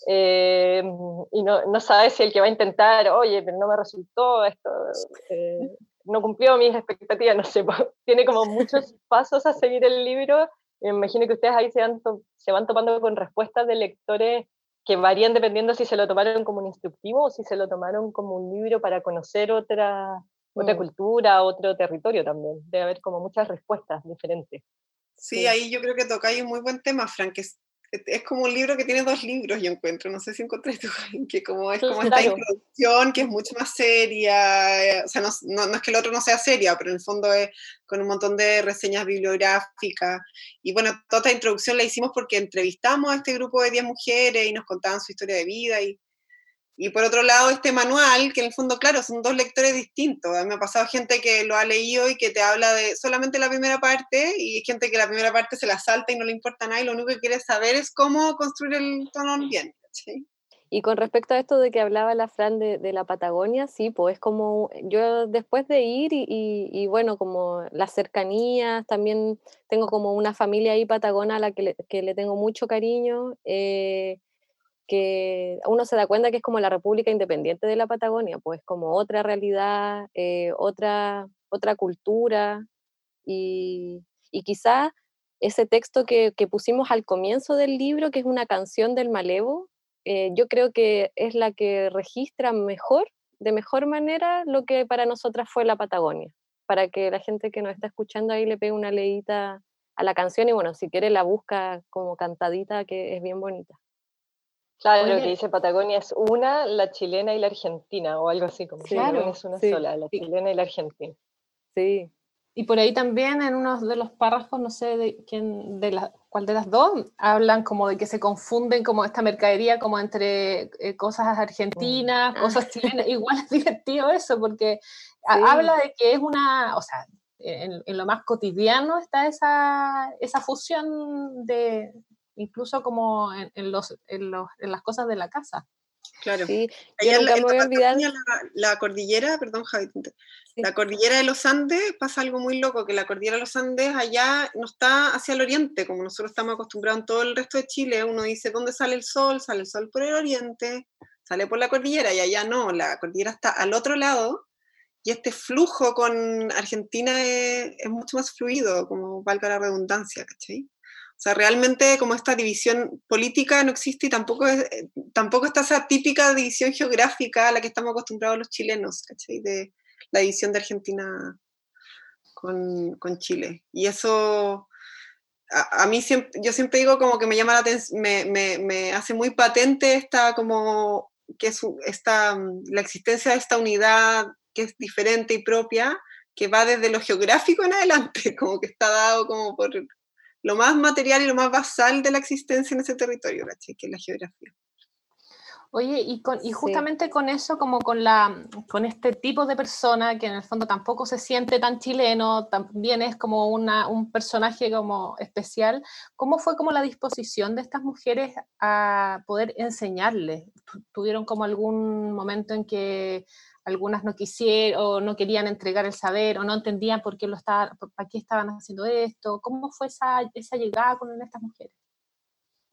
[SPEAKER 4] eh, y no, no, sabe si el que va a intentar, oye, pero no me resultó esto, no cumplió mis expectativas, no sé, tiene como muchos pasos a seguir el libro. Me imagino que ustedes ahí se van, se van topando con respuestas de lectores que varían dependiendo si se lo tomaron como un instructivo o si se lo tomaron como un libro para conocer otra, otra mm. cultura, otro territorio también. Debe haber como muchas respuestas diferentes.
[SPEAKER 3] Sí, ahí yo creo que tocáis un muy buen tema, Frank, es es como un libro que tiene dos libros, yo encuentro, no sé si encontré tú, que como es como esta introducción que es mucho más seria, eh, o sea, no, no, es que el otro no sea seria, pero en el fondo es con un montón de reseñas bibliográficas, y bueno, toda esta introducción la hicimos porque entrevistamos a este grupo de 10 mujeres y nos contaban su historia de vida, y y por otro lado, este manual, que en el fondo, claro, son dos lectores distintos. A mí me ha pasado gente que lo ha leído y que te habla de solamente la primera parte, y gente que la primera parte se la salta y no le importa nada, y lo único que quiere saber es cómo construir el tono bien.
[SPEAKER 2] Y con respecto a esto de que hablaba la Fran de, de la Patagonia, sí, pues es como, yo después de ir y, y, bueno, como las cercanías, también tengo como una familia ahí patagona a la que le, que le tengo mucho cariño. Eh, que uno se da cuenta que es como la República Independiente de la Patagonia, pues como otra realidad, eh, otra, otra cultura, y, y quizá ese texto que, que, pusimos al comienzo del libro, que es una canción del Malevo, eh, yo creo que es la que registra mejor, de mejor manera, lo que para nosotras fue la Patagonia, para que la gente que nos está escuchando ahí le pegue una leída a la canción y bueno, si quiere la busca como cantadita, que es bien bonita.
[SPEAKER 4] Claro, lo que dice Patagonia es una, la chilena y la argentina, o algo así, como claro, es una sola, la chilena y la argentina.
[SPEAKER 5] Sí. Y por ahí también en uno de los párrafos, no sé de quién, de la, cuál de las dos, hablan como de que se confunden como esta mercadería como entre eh, cosas argentinas, mm. cosas chilenas. Igual es divertido eso, porque habla de que es una, o sea, en, en, lo más cotidiano está esa, esa fusión de, incluso como en, los, en, los, en las cosas de la casa.
[SPEAKER 3] Claro. Sí, la, cordillera, perdón Javi, la cordillera de los Andes pasa algo muy loco, que la cordillera de los Andes allá no está hacia el oriente, como nosotros estamos acostumbrados en todo el resto de Chile, uno dice, ¿dónde sale el sol? Sale el sol por el oriente, sale por la cordillera, y allá no, la cordillera está al otro lado, y este flujo con Argentina es, es mucho más fluido, como valga la redundancia, ¿cachai? O sea, realmente como esta división política no existe y tampoco, eh, tampoco está esa típica división geográfica a la que estamos acostumbrados los chilenos, ¿cachai? De la división de Argentina con, con Chile. Y eso, a, mí yo siempre digo como que me llama la atención, me, me, me, hace muy patente esta como que es esta, la existencia de esta unidad que es diferente y propia, que va desde lo geográfico en adelante, como que está dado como por, lo más material y lo más basal de la existencia en ese territorio, ¿cachai? Que es la geografía.
[SPEAKER 5] Oye, y, con, y justamente con eso, como con, la, con este tipo de persona que en el fondo tampoco se siente tan chileno, también es como una, un personaje como especial, ¿cómo fue como la disposición de estas mujeres a poder enseñarles? ¿Tuvieron como algún momento en que algunas no quisieron o no querían entregar el saber o no entendían por qué, lo estaba, para qué estaban haciendo esto. ¿Cómo fue esa, esa llegada con estas mujeres?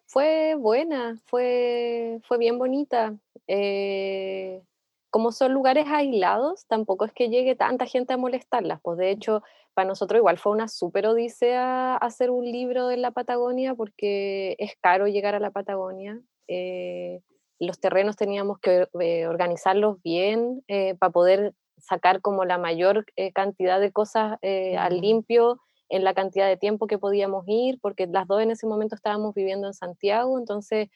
[SPEAKER 2] Fue buena, fue, fue bien bonita. Eh, como son lugares aislados, tampoco es que llegue tanta gente a molestarlas. Pues de hecho, para nosotros igual fue una súper odisea hacer un libro en la Patagonia porque es caro llegar a la Patagonia. Eh, los terrenos teníamos que eh, organizarlos bien eh, para poder sacar como la mayor eh, cantidad de cosas al limpio en la cantidad de tiempo que podíamos ir, porque las dos en ese momento estábamos viviendo en Santiago, entonces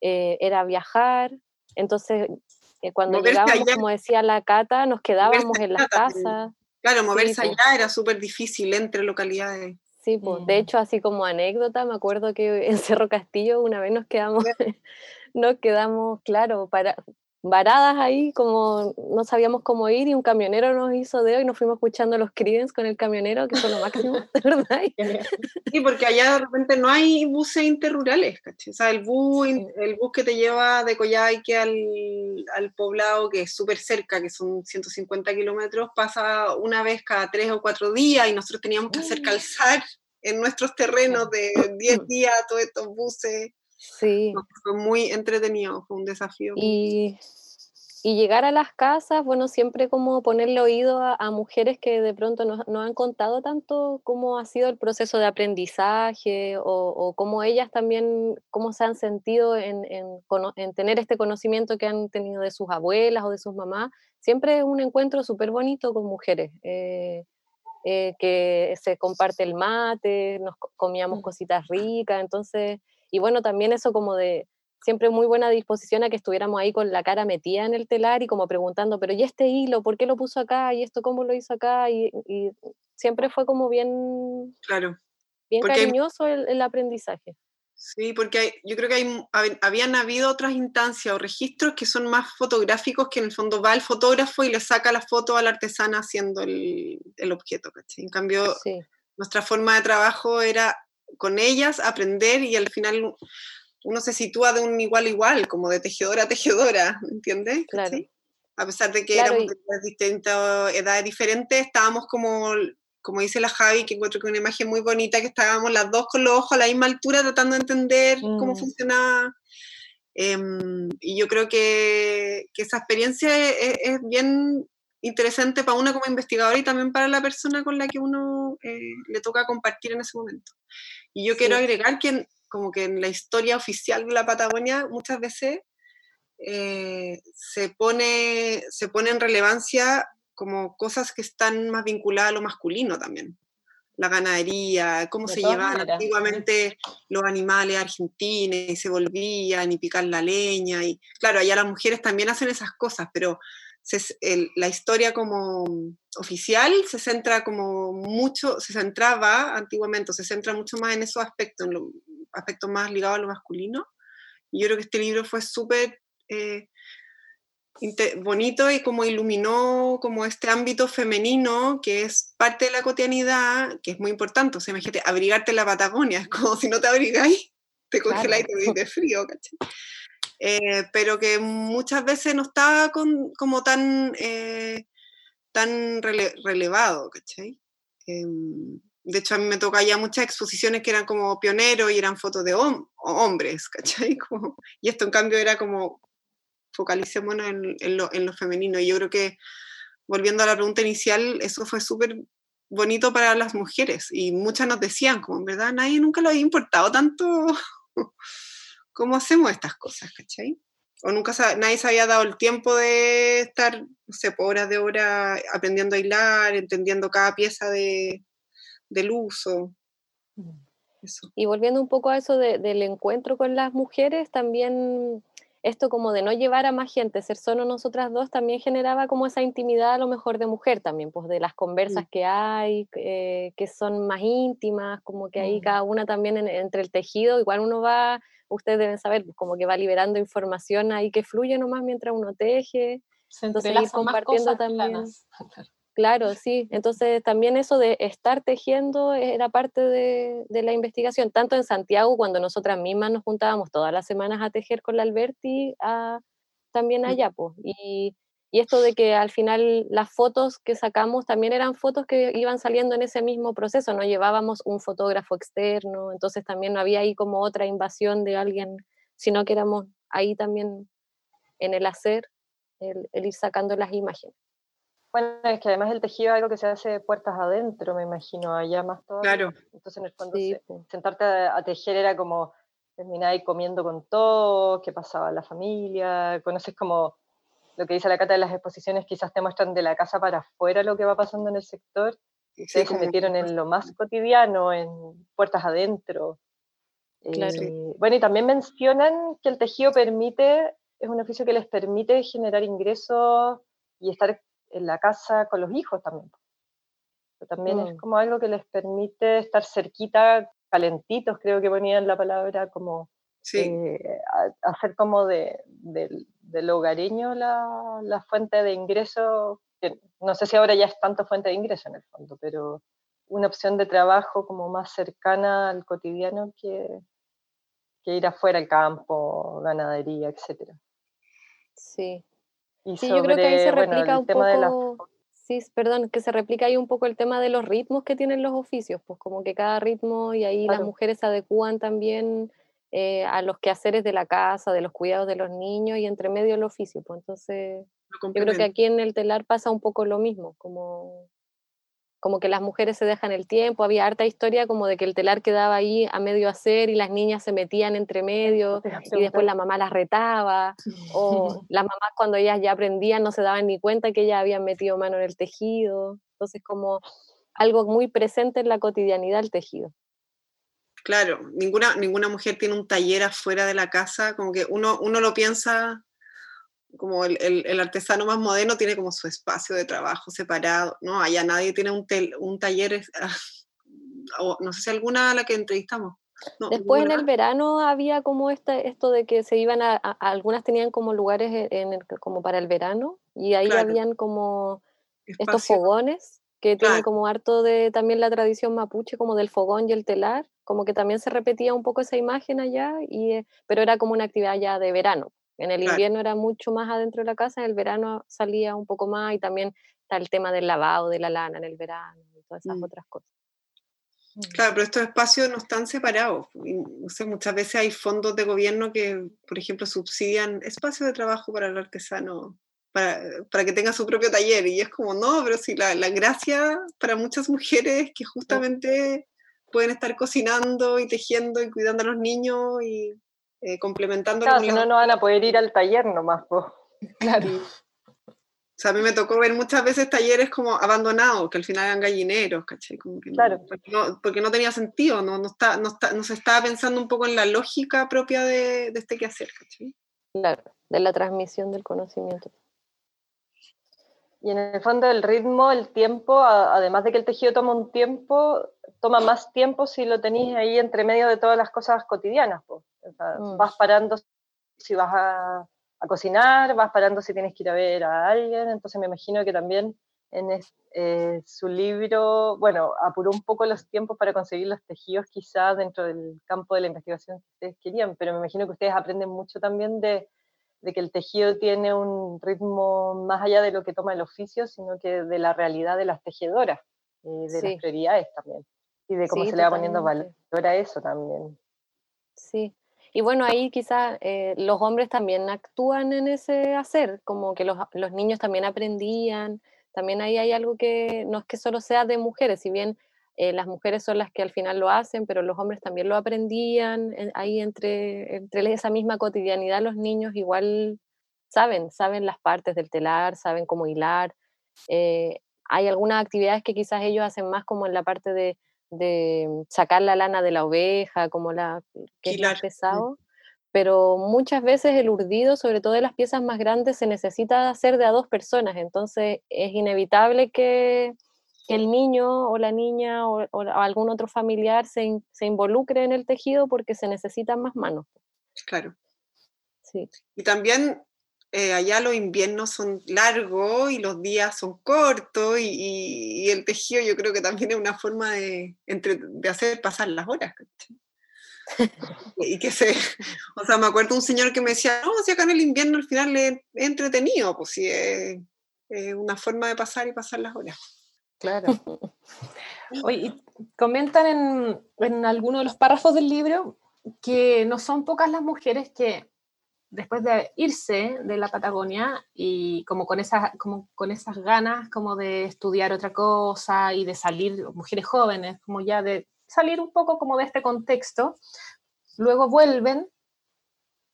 [SPEAKER 2] era viajar, entonces cuando llegábamos, como decía la Cata, nos quedábamos en la casa.
[SPEAKER 3] Claro, moverse allá era súper difícil entre localidades.
[SPEAKER 2] Sí, pues, de mm. hecho, así como anécdota, me acuerdo que en Cerro Castillo una vez nos quedamos nos quedamos, claro, para, varadas ahí, como no sabíamos cómo ir, y un camionero nos hizo dedo y nos fuimos escuchando los Creedence con el camionero, que fue lo máximo, ¿verdad?
[SPEAKER 3] Sí, porque allá de repente no hay buses interrurales, ¿cachai? O sea, el bus, el bus que te lleva de Coyhaique al, al poblado, que es súper cerca, que son 150 kilómetros, pasa una vez cada tres o cuatro días y nosotros teníamos que hacer calzar en nuestros terrenos de 10 días todos estos buses.
[SPEAKER 2] Sí.
[SPEAKER 3] Fue muy entretenido, fue un desafío.
[SPEAKER 2] Y, y llegar a las casas, bueno, siempre como ponerle oído a, mujeres que de pronto no, no, han contado tanto cómo ha sido el proceso de aprendizaje o, o cómo ellas también, cómo se han sentido en, en, en, tener este conocimiento que han tenido de sus abuelas o de sus mamás. Siempre es un encuentro súper bonito con mujeres. Eh, eh, que se comparte el mate, nos comíamos mm. cositas ricas, entonces y bueno, también eso como de siempre muy buena disposición a que estuviéramos ahí con la cara metida en el telar y como preguntando, pero ¿y este hilo? ¿Por qué lo puso acá? ¿Y esto cómo lo hizo acá? Y, siempre fue como bien,
[SPEAKER 3] claro.
[SPEAKER 2] bien cariñoso el, aprendizaje.
[SPEAKER 3] Sí, porque yo creo que hay, habían habido otras instancias o registros que son más fotográficos, que en el fondo va el fotógrafo y le saca la foto al artesana haciendo el, el objeto, ¿cachai? En cambio, nuestra forma de trabajo era con ellas aprender y al final uno se sitúa de un igual igual, como de tejedora a tejedora, ¿entiendes?
[SPEAKER 2] Claro.
[SPEAKER 3] A pesar de que éramos de distintas edades diferentes, estábamos como, como dice la Javi, que encuentro que una imagen muy bonita, que estábamos las dos con los ojos a la misma altura tratando de entender cómo mm. funcionaba. Em, y yo creo que, que esa experiencia es, es, bien interesante para una como investigadora y también para la persona con la que uno eh, le toca compartir en ese momento. Y yo quiero agregar que como que en la historia oficial de la Patagonia muchas veces eh, se, pone, se pone en relevancia como cosas que están más vinculadas a lo masculino también. La ganadería, cómo se llevaban antiguamente los animales argentinos y se volvían y picar la leña. Y claro, allá las mujeres también hacen esas cosas, pero la historia como oficial se centra como mucho, se centraba antiguamente, se centra mucho más en esos aspectos, en los aspectos más ligados a lo masculino. Y yo creo que este libro fue súper eh, bonito y como iluminó como este ámbito femenino que es parte de la cotidianidad, que es muy importante. O sea, imagínate, abrigarte en la Patagonia, es como si no te abrigáis, te congeláis y te de frío, ¿cachai? Eh, pero que muchas veces no estaba como tan, eh, tan relevado, ¿cachai? Em, de hecho, a mí me toca ya muchas exposiciones que eran como pioneros y eran fotos de hombres, ¿cachai? y esto en cambio era como focalicémonos en, en, lo, en, lo, femenino. Y yo creo que, volviendo a la pregunta inicial, eso fue súper bonito para las mujeres. Y muchas nos decían, como en verdad nadie nunca lo había importado tanto cómo hacemos estas cosas, ¿cachai? O nunca nadie se había dado el tiempo de estar, no sé, por horas de hora aprendiendo a hilar, entendiendo cada pieza de, del uso. Mm.
[SPEAKER 2] Y volviendo un poco a eso del encuentro con las mujeres, también esto como de no llevar a más gente, ser solo nosotras dos, también generaba como esa intimidad a lo mejor de mujer también, pues de las conversas mm. que hay, eh, que son más íntimas, como que ahí mm. cada una también entre el tejido, igual uno va ustedes deben saber, pues, como que va liberando información ahí que fluye nomás mientras uno teje. entonces ir compartiendo también. Claro, sí. Entonces también eso de estar tejiendo era parte de, de, la investigación, tanto en Santiago, cuando nosotras mismas nos juntábamos todas las semanas a tejer con la Alberti, a, también mm. allá, pues. Y, y esto de que al final las fotos que sacamos también eran fotos que iban saliendo en ese mismo proceso, no llevábamos un fotógrafo externo, entonces también no había ahí como otra invasión de alguien, sino que éramos ahí también en el hacer, el, ir sacando las imágenes.
[SPEAKER 4] Bueno, es que además el tejido es algo que se hace puertas adentro, me imagino, allá más todo.
[SPEAKER 3] Claro.
[SPEAKER 4] Entonces, en el fondo, sentarte a, tejer era como terminar ahí comiendo con todo, qué pasaba en la familia, conoces como lo que dice la Cata de las exposiciones quizás te muestran de la casa para afuera lo que va pasando en el sector. Y ustedes se metieron en lo más cotidiano, en puertas adentro. Eh, bueno, y también mencionan que el tejido permite, es un oficio que les permite generar ingresos y estar en la casa con los hijos también. Pero también es mm. como algo que les permite estar cerquita, calentitos, creo que ponían la palabra, como eh, hacer como de, del hogareño la, la, fuente de ingreso, que no sé si ahora ya es tanto fuente de ingreso en el fondo, pero una opción de trabajo como más cercana al cotidiano que, que ir afuera al campo, ganadería, etc.
[SPEAKER 2] Sí. Y sí, yo creo que ahí se replica un poco... Sí, perdón, que se replica ahí un poco el tema de los ritmos que tienen los oficios, pues como que cada ritmo y ahí las mujeres se adecúan también eh, a los quehaceres de la casa, de los cuidados de los niños y entre medio el oficio. Pues entonces, yo creo que aquí en el telar pasa un poco lo mismo, como, como que las mujeres se dejan el tiempo, había harta historia como de que el telar quedaba ahí a medio hacer y las niñas se metían entre medio y después la mamá las retaba, o las mamás cuando ellas ya aprendían no se daban ni cuenta que ellas habían metido mano en el tejido, entonces como algo muy presente en la cotidianidad el tejido.
[SPEAKER 3] Claro, ninguna, ninguna mujer tiene un taller afuera de la casa, como que uno, uno lo piensa como el, artesano más moderno tiene como su espacio de trabajo separado, ¿no? Allá nadie tiene un, un taller, no sé si alguna a la que entrevistamos.
[SPEAKER 2] Después en el verano había como esta, esto de que se iban a, algunas tenían como lugares en, como para el verano y ahí habían como estos fogones que tienen como harto de también la tradición mapuche, como del fogón y el telar, como que también se repetía un poco esa imagen allá, y, eh, pero era como una actividad ya de verano. En el invierno era mucho más adentro de la casa, en el verano salía un poco más y también está el tema del lavado de la lana en el verano y todas esas mm. otras cosas.
[SPEAKER 3] Mm. Claro, pero estos espacios no están separados. muchas veces hay fondos de gobierno que, por ejemplo, subsidian espacios de trabajo para el artesano para, que tenga su propio taller. Y es como, no, pero sí, la, la gracia para muchas mujeres que justamente pueden estar cocinando y tejiendo y cuidando a los niños y eh, complementando.
[SPEAKER 4] Claro, si no, no van a poder ir al taller nomás.
[SPEAKER 3] Claro. O sea, a mí me tocó ver muchas veces talleres como abandonados, que al final eran gallineros, ¿cachai? claro. porque, no, tenía sentido, no, no, está, no, está, no, se estaba pensando un poco en la lógica propia de, de este quehacer, ¿cachai?
[SPEAKER 2] Claro, de la transmisión del conocimiento.
[SPEAKER 4] Y en el fondo el ritmo, el tiempo, además de que el tejido toma un tiempo, toma más tiempo si lo tenéis ahí entre medio de todas las cosas cotidianas. Mm. Vas parando si vas a, cocinar, vas parando si tienes que ir a ver a alguien, entonces me imagino que también en eh, su libro, bueno, apuró un poco los tiempos para conseguir los tejidos quizás dentro del campo de la investigación que ustedes querían, pero me imagino que ustedes aprenden mucho también de, de que el tejido tiene un ritmo más allá de lo que toma el oficio, sino que de la realidad de las tejedoras, y de las prioridades también, y de cómo se le va poniendo valor a eso también.
[SPEAKER 2] Sí, y bueno, ahí quizás eh, los hombres también actúan en ese hacer, como que los, los, niños también aprendían, también ahí hay algo que no es que solo sea de mujeres, si bien eh, las mujeres son las que al final lo hacen, pero los hombres también lo aprendían, ahí entre, entre esa misma cotidianidad los niños igual saben, saben las partes del telar, saben cómo hilar. Eh, hay algunas actividades que quizás ellos hacen más como en la parte de, sacar la lana de la oveja, como la que es más pesado, pero muchas veces el urdido, sobre todo de las piezas más grandes, se necesita hacer de a dos personas, entonces es inevitable que, que el niño o la niña o, algún otro familiar se, se, involucre en el tejido porque se necesitan más manos.
[SPEAKER 3] Claro. Sí. Y también eh, allá los inviernos son largos y los días son cortos y, y, el tejido yo creo que también es una forma de, entre, de hacer pasar las horas. y que se, o sea, me acuerdo un señor que me decía, no, si acá en el invierno al final es entretenido, pues sí, es, es una forma de pasar y pasar las horas.
[SPEAKER 5] Claro. Oye, comentan en, en alguno de los párrafos del libro que no son pocas las mujeres que después de irse de la Patagonia y como con esas, como con esas ganas como de estudiar otra cosa y de salir, mujeres jóvenes, como ya de salir un poco como de este contexto, luego vuelven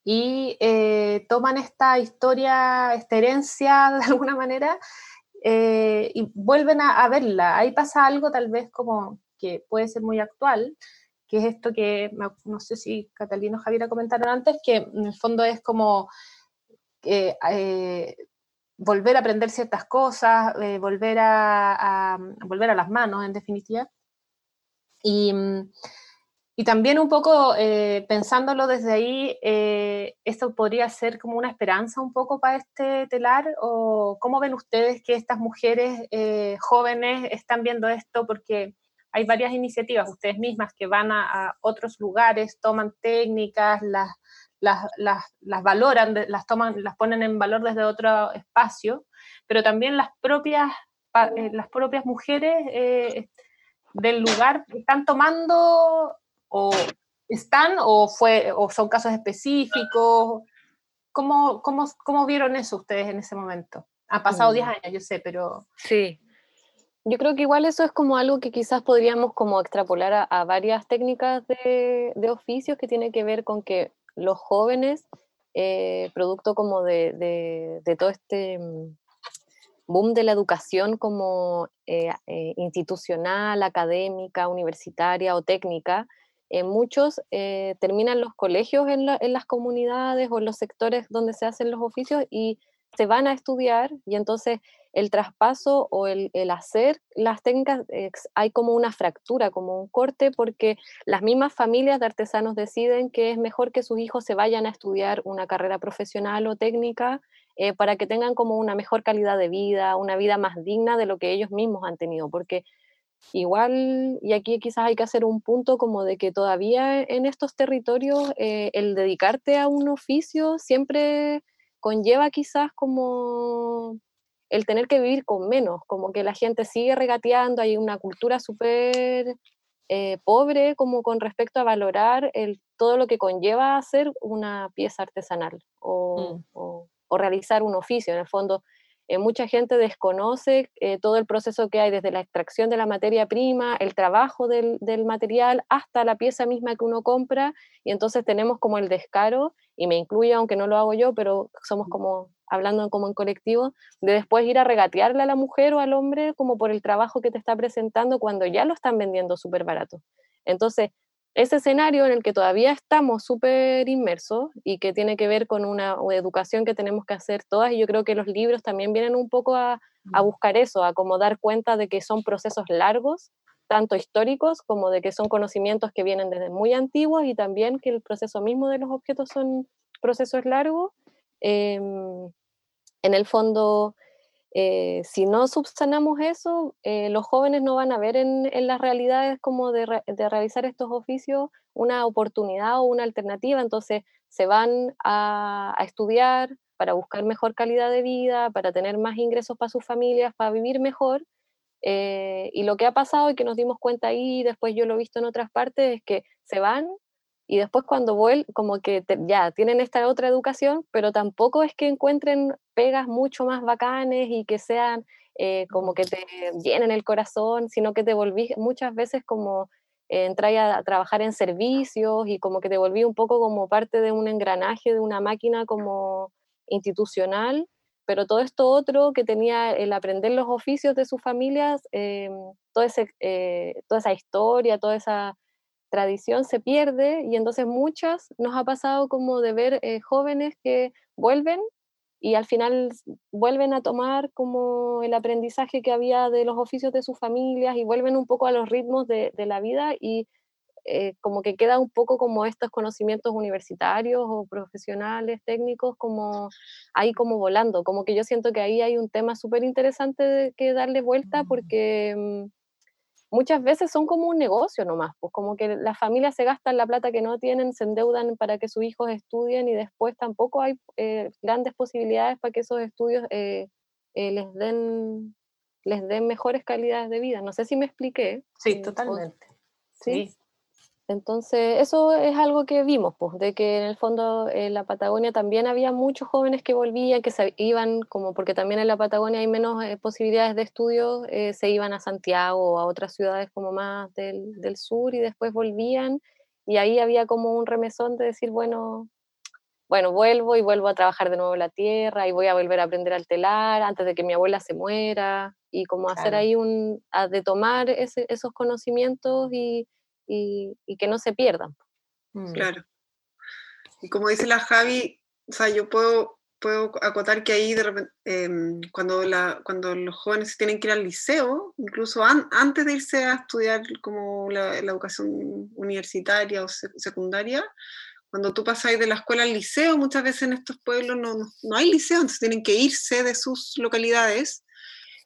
[SPEAKER 5] y eh, toman esta historia, esta herencia de alguna manera eh, y vuelven a, verla. Ahí pasa algo tal vez como que puede ser muy actual, que es esto que no sé si Catalina o Javiera comentaron antes, que en el fondo es como eh, volver a aprender ciertas cosas, eh, volver, a, a, volver a las manos, en definitiva. Y, y también un poco eh, pensándolo desde ahí, ¿esto podría ser como una esperanza un poco para este telar? ¿O cómo ven ustedes que estas mujeres jóvenes están viendo esto? Porque hay varias iniciativas, ustedes mismas, que van a, otros lugares, toman técnicas, las, las, las, las, valoran, las, toman, las ponen en valor desde otro espacio, pero también las propias, las propias mujeres del lugar están tomando o están o, fue, o son casos específicos? ¿Cómo, cómo, cómo vieron eso ustedes en ese momento? Ha pasado 10 mm. años, yo sé, pero...
[SPEAKER 2] Sí. Yo creo que igual eso es como algo que quizás podríamos como extrapolar a, varias técnicas de, de, oficios que tiene que ver con que los jóvenes, eh, producto como de, de, todo este mm, boom de la educación como eh, eh, institucional, académica, universitaria o técnica, eh, muchos eh, terminan los colegios en, las comunidades o en los sectores donde se hacen los oficios y se van a estudiar y entonces el traspaso o el, hacer las técnicas, hay como una fractura, como un corte, porque las mismas familias de artesanos deciden que es mejor que sus hijos se vayan a estudiar una carrera profesional o técnica eh, para que tengan como una mejor calidad de vida, una vida más digna de lo que ellos mismos han tenido, porque igual, y aquí quizás hay que hacer un punto como de que todavía en estos territorios eh, el dedicarte a un oficio siempre conlleva quizás como el tener que vivir con menos, como que la gente sigue regateando, hay una cultura súper eh, pobre como con respecto a valorar el, todo lo que conlleva hacer una pieza artesanal o, mm. o, realizar un oficio. En el fondo, eh, mucha gente desconoce eh, todo el proceso que hay desde la extracción de la materia prima, el trabajo del, del, material, hasta la pieza misma que uno compra, y entonces tenemos como el descaro, y me incluye, aunque no lo hago yo, pero somos como hablando como en colectivo, de después ir a regatearle a la mujer o al hombre como por el trabajo que te está presentando cuando ya lo están vendiendo súper barato. Entonces, ese escenario en el que todavía estamos súper inmersos y que tiene que ver con una educación que tenemos que hacer todas, y yo creo que los libros también vienen un poco a, a buscar eso, a como dar cuenta de que son procesos largos, tanto históricos como de que son conocimientos que vienen desde muy antiguos y también que el proceso mismo de los objetos son procesos largos. Em, en el fondo, eh, si no subsanamos eso, eh, los jóvenes no van a ver en, las realidades como de, realizar estos oficios una oportunidad o una alternativa, entonces se van a, estudiar para buscar mejor calidad de vida, para tener más ingresos para sus familias, para vivir mejor. Eh, y lo que ha pasado y que nos dimos cuenta ahí, después yo lo he visto en otras partes, es que se van y después cuando vuelven, como que ya tienen esta otra educación, pero tampoco es que encuentren pegas mucho más bacanes y que sean eh, como que te llenen el corazón, sino que te volví muchas veces como eh, a, trabajar en servicios y como que te volví un poco como parte de un engranaje, de una máquina como institucional, pero todo esto otro que tenía el aprender los oficios de sus familias, eh, todo ese, toda esa historia, toda esa tradición se pierde y entonces muchas nos ha pasado como de ver eh, jóvenes que vuelven y al final vuelven a tomar como el aprendizaje que había de los oficios de sus familias y vuelven un poco a los ritmos de, la vida y eh, como que queda un poco como estos conocimientos universitarios o profesionales, técnicos, como ahí como volando, como que yo siento que ahí hay un tema súper interesante que darle vuelta mm. porque... Muchas veces son como un negocio nomás, pues como que las familias se gastan la plata que no tienen, se endeudan para que sus hijos estudien y después tampoco hay eh, grandes posibilidades para que esos estudios eh, eh, les den les den mejores calidades de vida. No sé si me expliqué.
[SPEAKER 5] Sí, totalmente.
[SPEAKER 2] ¿sí? Entonces, eso es algo que vimos, pues, de que en el fondo en la Patagonia también había muchos jóvenes que volvían, que se iban, como porque también en la Patagonia hay menos eh, posibilidades de estudio, eh, se iban a Santiago o a otras ciudades como más del, del, sur y después volvían, y ahí había como un remesón de decir, bueno, bueno, vuelvo y vuelvo a trabajar de nuevo la tierra y voy a volver a aprender al telar antes de que mi abuela se muera, y como hacer ahí un, de tomar ese, esos conocimientos y y, que no se pierdan.
[SPEAKER 3] Mm. Claro. Y como dice la Javi, o sea, yo puedo, puedo acotar que ahí de repente, em, cuando, la, cuando los jóvenes tienen que ir al liceo, incluso antes de irse a estudiar como la, educación universitaria o secundaria, cuando tú pasas de la escuela al liceo, muchas veces en estos pueblos no, no, hay liceo, entonces tienen que irse de sus localidades.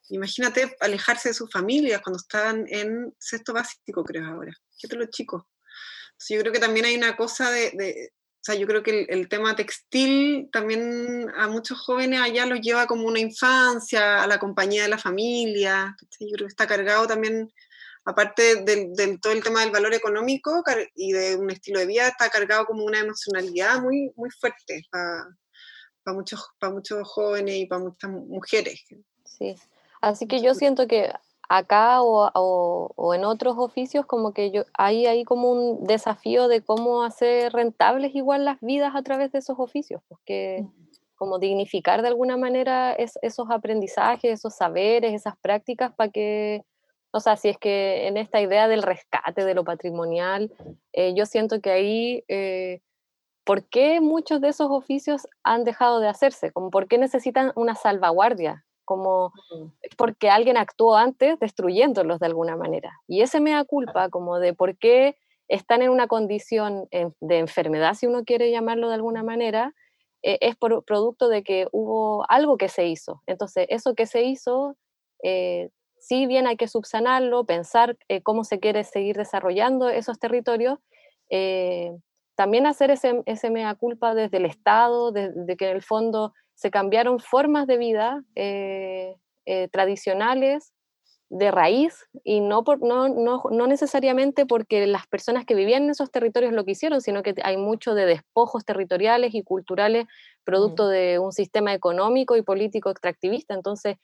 [SPEAKER 3] Imagínate alejarse de sus familias cuando estaban en sexto básico, creo ahora fíjate los chicos. yo creo que también hay una cosa de, o sea, yo creo que el, tema textil también a muchos jóvenes allá los lleva como una infancia, a la compañía de la familia, yo creo que está cargado también, aparte de, todo el tema del valor económico y de un estilo de vida, está cargado como una emocionalidad muy, muy fuerte para muchos, para muchos jóvenes y para muchas mujeres.
[SPEAKER 2] Sí, así que yo siento que acá o, en otros oficios, como que yo, hay ahí como un desafío de cómo hacer rentables igual las vidas a través de esos oficios, porque pues, como dignificar de alguna manera esos aprendizajes, esos saberes, esas prácticas para que, O sea, si es que en esta idea del rescate de lo patrimonial, eh, yo siento que ahí, eh, ¿por qué muchos de esos oficios han dejado de hacerse? Como, ¿Por qué necesitan una salvaguardia? Como porque alguien actuó antes destruyéndolos de alguna manera. Y ese me da culpa, como de por qué están en una condición de enfermedad, si uno quiere llamarlo de alguna manera, eh, es por producto de que hubo algo que se hizo. Entonces, eso que se hizo, eh, si bien hay que subsanarlo, pensar eh, cómo se quiere seguir desarrollando esos territorios, también hacer ese, ese mea culpa desde el Estado, de, que en el fondo se cambiaron formas de vida tradicionales de raíz y no, por, no, no, no, necesariamente porque las personas que vivían en esos territorios lo que hicieron, sino que hay mucho de despojos territoriales y culturales producto de un sistema económico y político extractivista. Entonces,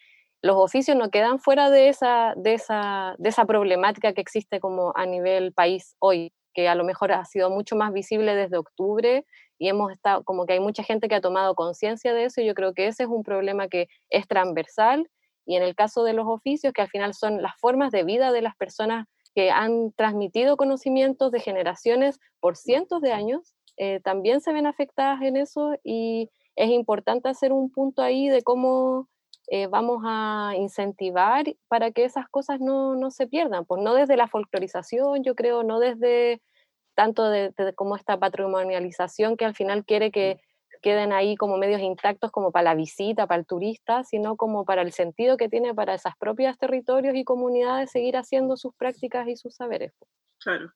[SPEAKER 2] los oficios no quedan fuera de esa, de esa, de esa problemática que existe como a nivel país hoy, que a lo mejor ha sido mucho más visible desde octubre y hemos estado, como que hay mucha gente que ha tomado conciencia de eso y yo creo que ese es un problema que es transversal y en el caso de los oficios, que al final son las formas de vida de las personas que han transmitido conocimientos de generaciones por cientos de años, eh, también se ven afectadas en eso y es importante hacer un punto ahí de cómo eh, vamos a incentivar para que esas cosas no, no, se pierdan, pues no desde la folclorización, yo creo, no desde tanto de, de como esta patrimonialización que al final quiere que queden ahí como medios intactos como para la visita, para el turista, sino como para el sentido que tiene para esas propias territorios y comunidades seguir haciendo sus prácticas y sus saberes.
[SPEAKER 3] Claro,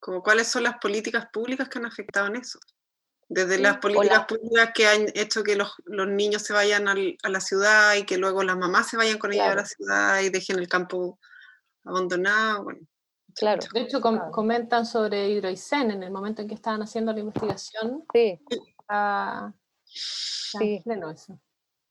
[SPEAKER 3] como cuáles son las políticas públicas que han afectado en eso. Desde las políticas públicas que han hecho que los, los niños se vayan al, a la ciudad y que luego las mamás se vayan con ellos a la ciudad y dejen el campo abandonado. Bueno,
[SPEAKER 5] Claro. De hecho, comentan sobre Hidroicén en el momento en que estaban haciendo la investigación. Sí
[SPEAKER 2] sí. en pleno eso.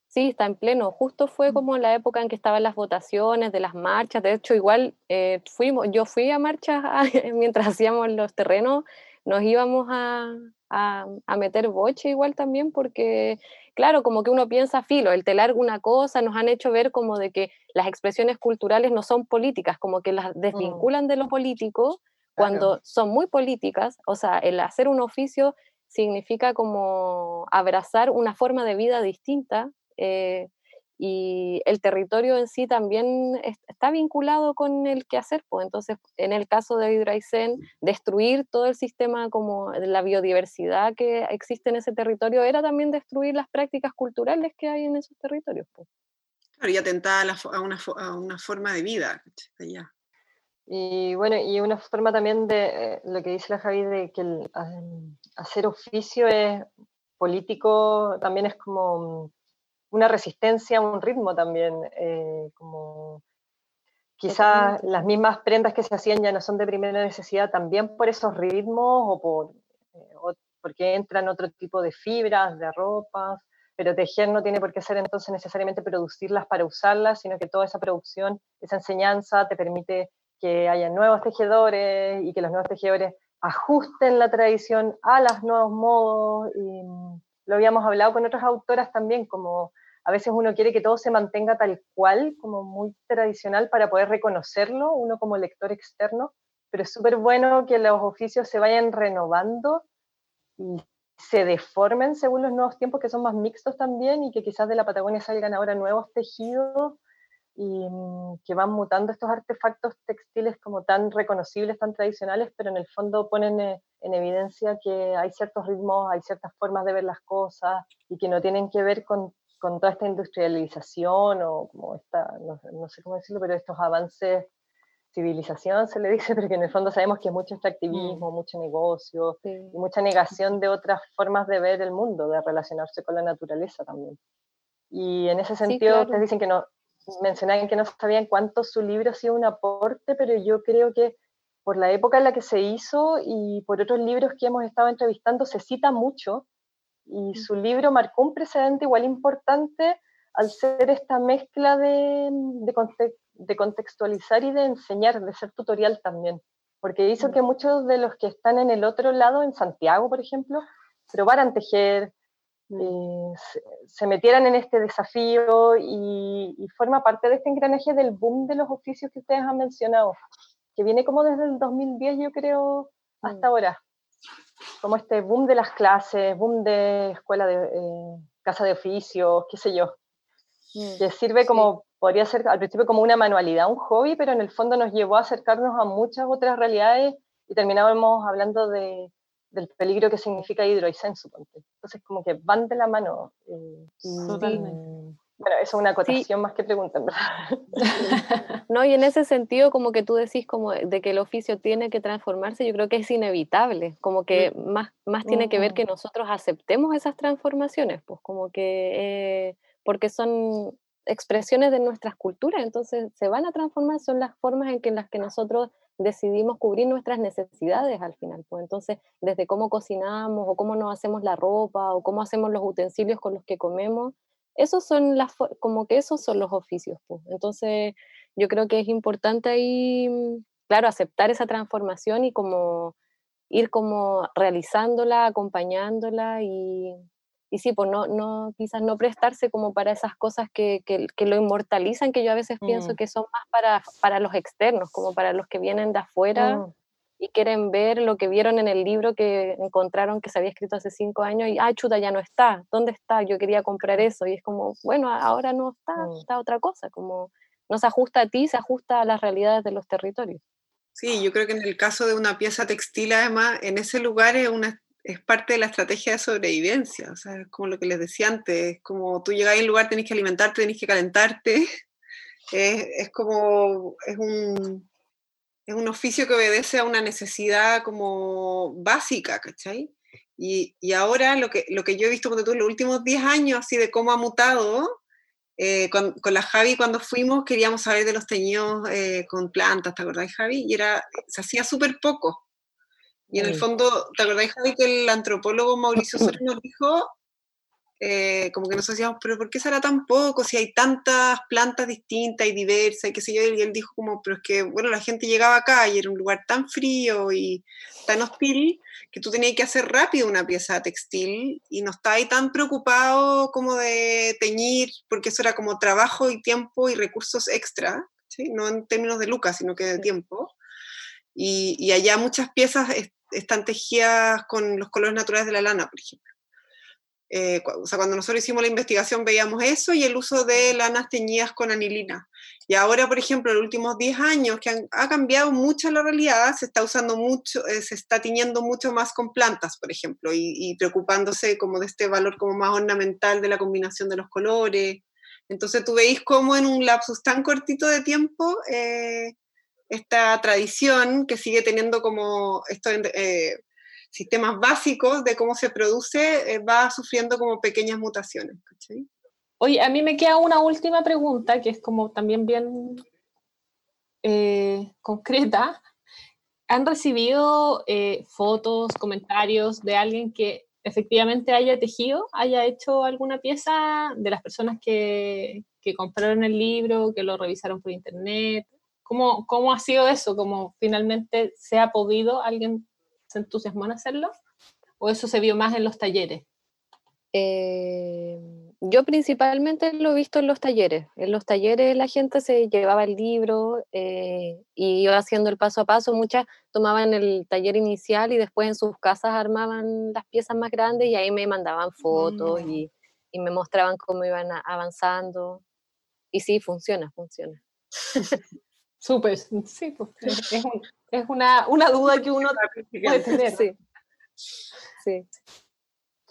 [SPEAKER 2] Sí, está en pleno. Justo fue mm. como la época en que estaban las votaciones de las marchas. De hecho, igual eh, fuimos, yo fui a marchas mientras hacíamos los terrenos, nos íbamos a, a, meter boche igual también, porque, claro, como que uno piensa, filo, el telar una cosa, nos han hecho ver como de que las expresiones culturales no son políticas, como que las mm. desvinculan de lo político, cuando son muy políticas, o sea, el hacer un oficio significa como abrazar una forma de vida distinta eh, y el territorio en sí también está vinculado con el quehacer. Pues. Entonces, en el caso de Hydraisen, destruir todo el sistema como la biodiversidad que existe en ese territorio era también destruir las prácticas culturales que hay en esos territorios. Pues.
[SPEAKER 3] Claro, y atentar a, una, a una forma de vida. Ya.
[SPEAKER 4] Y bueno, y una forma también de eh, lo que dice la Javi, de que el, hacer oficio es político, también es como una resistencia, un ritmo también, eh, como quizás las mismas prendas que se hacían ya no son de primera necesidad también por esos ritmos o, por, eh, o porque entran otro tipo de fibras, de ropas, pero tejer no tiene por qué ser entonces necesariamente producirlas para usarlas, sino que toda esa producción, esa enseñanza te permite que haya nuevos tejedores y que los nuevos tejedores ajusten la tradición a los nuevos modos. Y lo habíamos hablado con otras autoras también, como a veces uno quiere que todo se mantenga tal cual, como muy tradicional para poder reconocerlo, uno como lector externo, pero es súper bueno que los oficios se vayan renovando y se deformen según los nuevos tiempos que son más mixtos también y que quizás de la Patagonia salgan ahora nuevos tejidos y mm, que van mutando estos artefactos textiles como tan reconocibles, tan tradicionales, pero en el fondo ponen eh, en evidencia que hay ciertos ritmos, hay ciertas formas de ver las cosas y que no tienen que ver con, con toda esta industrialización o como esta, no, sé cómo decirlo, pero estos avances civilización se le dice, pero que en el fondo sabemos que es mucho extractivismo, mm. mucho negocio y mucha negación de otras formas de ver el mundo, de relacionarse con la naturaleza también. Y en ese sentido, ustedes dicen que no, mencionaban que no sabían cuánto su libro ha sido un aporte, pero yo creo que por la época en la que se hizo y por otros libros que hemos estado entrevistando, se cita mucho. Y su libro marcó un precedente igual importante al ser esta mezcla de, de, contextualizar y de enseñar, de ser tutorial también, porque hizo que muchos de los que están en el otro lado, en Santiago, por ejemplo, probaran tejer, mm. Eh, se, metieran en este desafío y, forma parte de este engranaje del boom de los oficios que ustedes han mencionado, que viene como desde el 2010 yo creo hasta mm. ahora, como este boom de las clases, boom de escuela de eh, casa de oficios, qué sé yo, mm. que sirve como podría ser al principio como una manualidad, un hobby, pero en el fondo nos llevó a acercarnos a muchas otras realidades y terminábamos hablando de, del peligro que significa hidroisenso. Entonces, como que van de la mano. Eh, Totalmente. Bueno, eso es una acotación más que pregunta, verdad.
[SPEAKER 2] no, y en ese sentido, como que tú decís como de que el oficio tiene que transformarse, yo creo que es inevitable, como que más, más tiene que ver que mm. nosotros aceptemos esas transformaciones, pues como que, eh, porque son expresiones de nuestras culturas, entonces se van a transformar, son las formas en que las que nosotros decidimos cubrir nuestras necesidades al final. Pues entonces, desde cómo cocinamos o cómo nos hacemos la ropa o cómo hacemos los utensilios con los que comemos, esos son las como que esos son los oficios. Pues. Entonces, yo creo que es importante ahí, claro, aceptar esa transformación y como ir como realizándola, acompañándola y, y sí, pues no, no, quizás no prestarse como para esas cosas que, que, que lo inmortalizan, que yo a veces pienso mm. que son más para, para los externos, como para los que vienen de afuera mm. y quieren ver lo que vieron en el libro que encontraron que se había escrito hace cinco años y, ah, chuta, ya no está, ¿dónde está? Yo quería comprar eso y es como, bueno, ahora no está, mm. está otra cosa, como no se ajusta a ti, se ajusta a las realidades de los territorios.
[SPEAKER 3] Sí, yo creo que en el caso de una pieza textil, además, en ese lugar es una es parte de la estrategia de sobrevivencia, o sea, es como lo que les decía antes, es como tú llegas a un lugar, tenés que alimentarte, tenés que calentarte, es, como, es un, es un oficio que obedece a una necesidad como básica, ¿cachai? Y, y ahora lo que, lo que yo he visto tú los últimos 10 años, así de cómo ha mutado, eh, con, con, la Javi cuando fuimos queríamos saber de los teñidos eh, con plantas, ¿te acordás, Javi? Y era, se hacía súper poco. Y en el fondo, ¿te acordás, Javi, que el antropólogo Mauricio Soros nos dijo, eh, como que nos decíamos, pero ¿por qué será tan poco? Si hay tantas plantas distintas y diversas y qué sé yo, y él dijo como, pero es que, bueno, la gente llegaba acá y era un lugar tan frío y tan hostil que tú tenías que hacer rápido una pieza textil y no estaba ahí tan preocupado como de teñir, porque eso era como trabajo y tiempo y recursos extra, ¿sí? no en términos de lucas, sino que de tiempo. Y, y allá muchas piezas están tejidas con los colores naturales de la lana, por ejemplo. Eh, o sea, cuando nosotros hicimos la investigación veíamos eso y el uso de lanas teñidas con anilina. Y ahora, por ejemplo, en los últimos 10 años, que ha cambiado mucho la realidad, se está usando mucho, eh, se está tiñendo mucho más con plantas, por ejemplo, y, preocupándose como de este valor como más ornamental de la combinación de los colores. Entonces tú veis cómo en un lapsus tan cortito de tiempo eh, esta tradición que sigue teniendo como estos eh, sistemas básicos de cómo se produce, eh, va sufriendo como pequeñas mutaciones.
[SPEAKER 5] Oye, a mí me queda una última pregunta que es como también bien eh, concreta. ¿Han recibido fotos, comentarios de alguien que efectivamente haya tejido, haya hecho alguna pieza de las personas que, que compraron el libro, que lo revisaron por internet? ¿Cómo, ¿Cómo ha sido eso? ¿Cómo finalmente se ha podido? ¿Alguien se entusiasmó en hacerlo? ¿O eso se vio más en los talleres?
[SPEAKER 2] Eh, yo principalmente lo he visto en los talleres. En los talleres la gente se llevaba el libro eh, y iba haciendo el paso a paso. Muchas tomaban el taller inicial y después en sus casas armaban las piezas más grandes y ahí me mandaban fotos mm. y, y, me mostraban cómo iban avanzando. Y sí, funciona, funciona.
[SPEAKER 5] Súper, sí, pues, es, es una, una, duda que uno puede tener.
[SPEAKER 2] Sí. sí.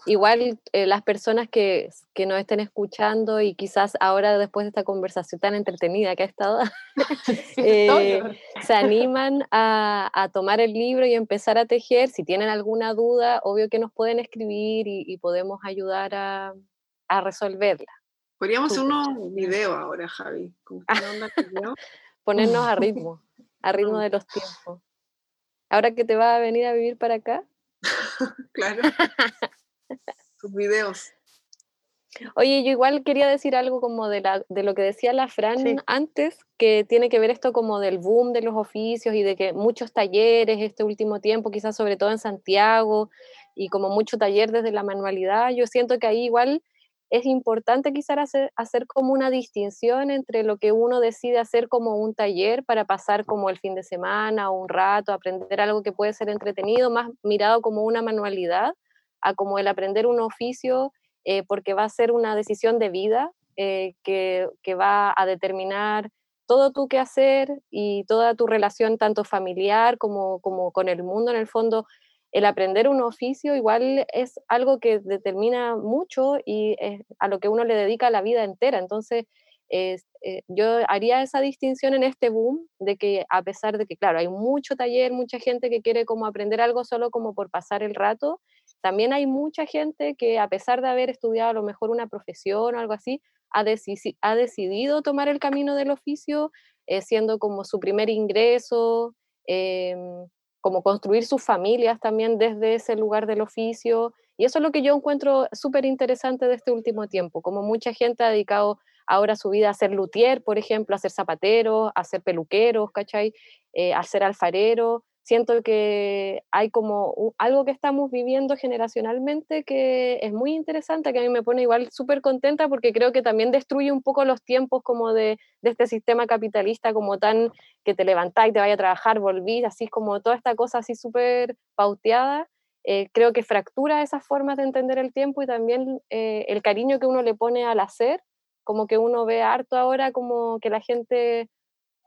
[SPEAKER 2] Igual eh, las personas que, que, nos estén escuchando y quizás ahora después de esta conversación tan entretenida que ha estado, eh, se animan a, a, tomar el libro y empezar a tejer. Si tienen alguna duda, obvio que nos pueden escribir y, y podemos ayudar a, a resolverla.
[SPEAKER 3] Podríamos hacer unos videos ahora, Javi. ¿Cómo onda
[SPEAKER 2] ponernos a ritmo, a ritmo de los tiempos. Ahora que te vas a venir a vivir para acá.
[SPEAKER 3] claro. Tus videos.
[SPEAKER 2] Oye, yo igual quería decir algo como de, la, de lo que decía la Fran antes, que tiene que ver esto como del boom de los oficios y de que muchos talleres este último tiempo, quizás sobre todo en Santiago, y como mucho taller desde la manualidad, yo siento que ahí igual es importante quizás hacer, como una distinción entre lo que uno decide hacer como un taller para pasar como el fin de semana o un rato, aprender algo que puede ser entretenido, más mirado como una manualidad, a como el aprender un oficio eh, porque va a ser una decisión de vida eh, que, va a determinar todo tu hacer y toda tu relación, tanto familiar como, como con el mundo en el fondo. El aprender un oficio igual es algo que determina mucho y es a lo que uno le dedica la vida entera. Entonces, eh, yo haría esa distinción en este boom de que a pesar de que, claro, hay mucho taller, mucha gente que quiere como aprender algo solo como por pasar el rato, también hay mucha gente que a pesar de haber estudiado a lo mejor una profesión o algo así, ha, ha decidido tomar el camino del oficio, eh, siendo como su primer ingreso, em, como construir sus familias también desde ese lugar del oficio. Y eso es lo que yo encuentro súper interesante de este último tiempo, como mucha gente ha dedicado ahora su vida a ser luthier, por ejemplo, a ser zapatero, a ser peluqueros, ¿cachai? Eh, a ser alfarero, siento que hay como algo que estamos viviendo generacionalmente que es muy interesante, que a mí me pone igual súper contenta porque creo que también destruye un poco los tiempos como de, de este sistema capitalista como tan que te levantás y te vaya a trabajar, volvís, así como toda esta cosa así súper pauteada. Eh, creo que fractura esas formas de entender el tiempo y también eh, el cariño que uno le pone al hacer, como que uno ve harto ahora como que la gente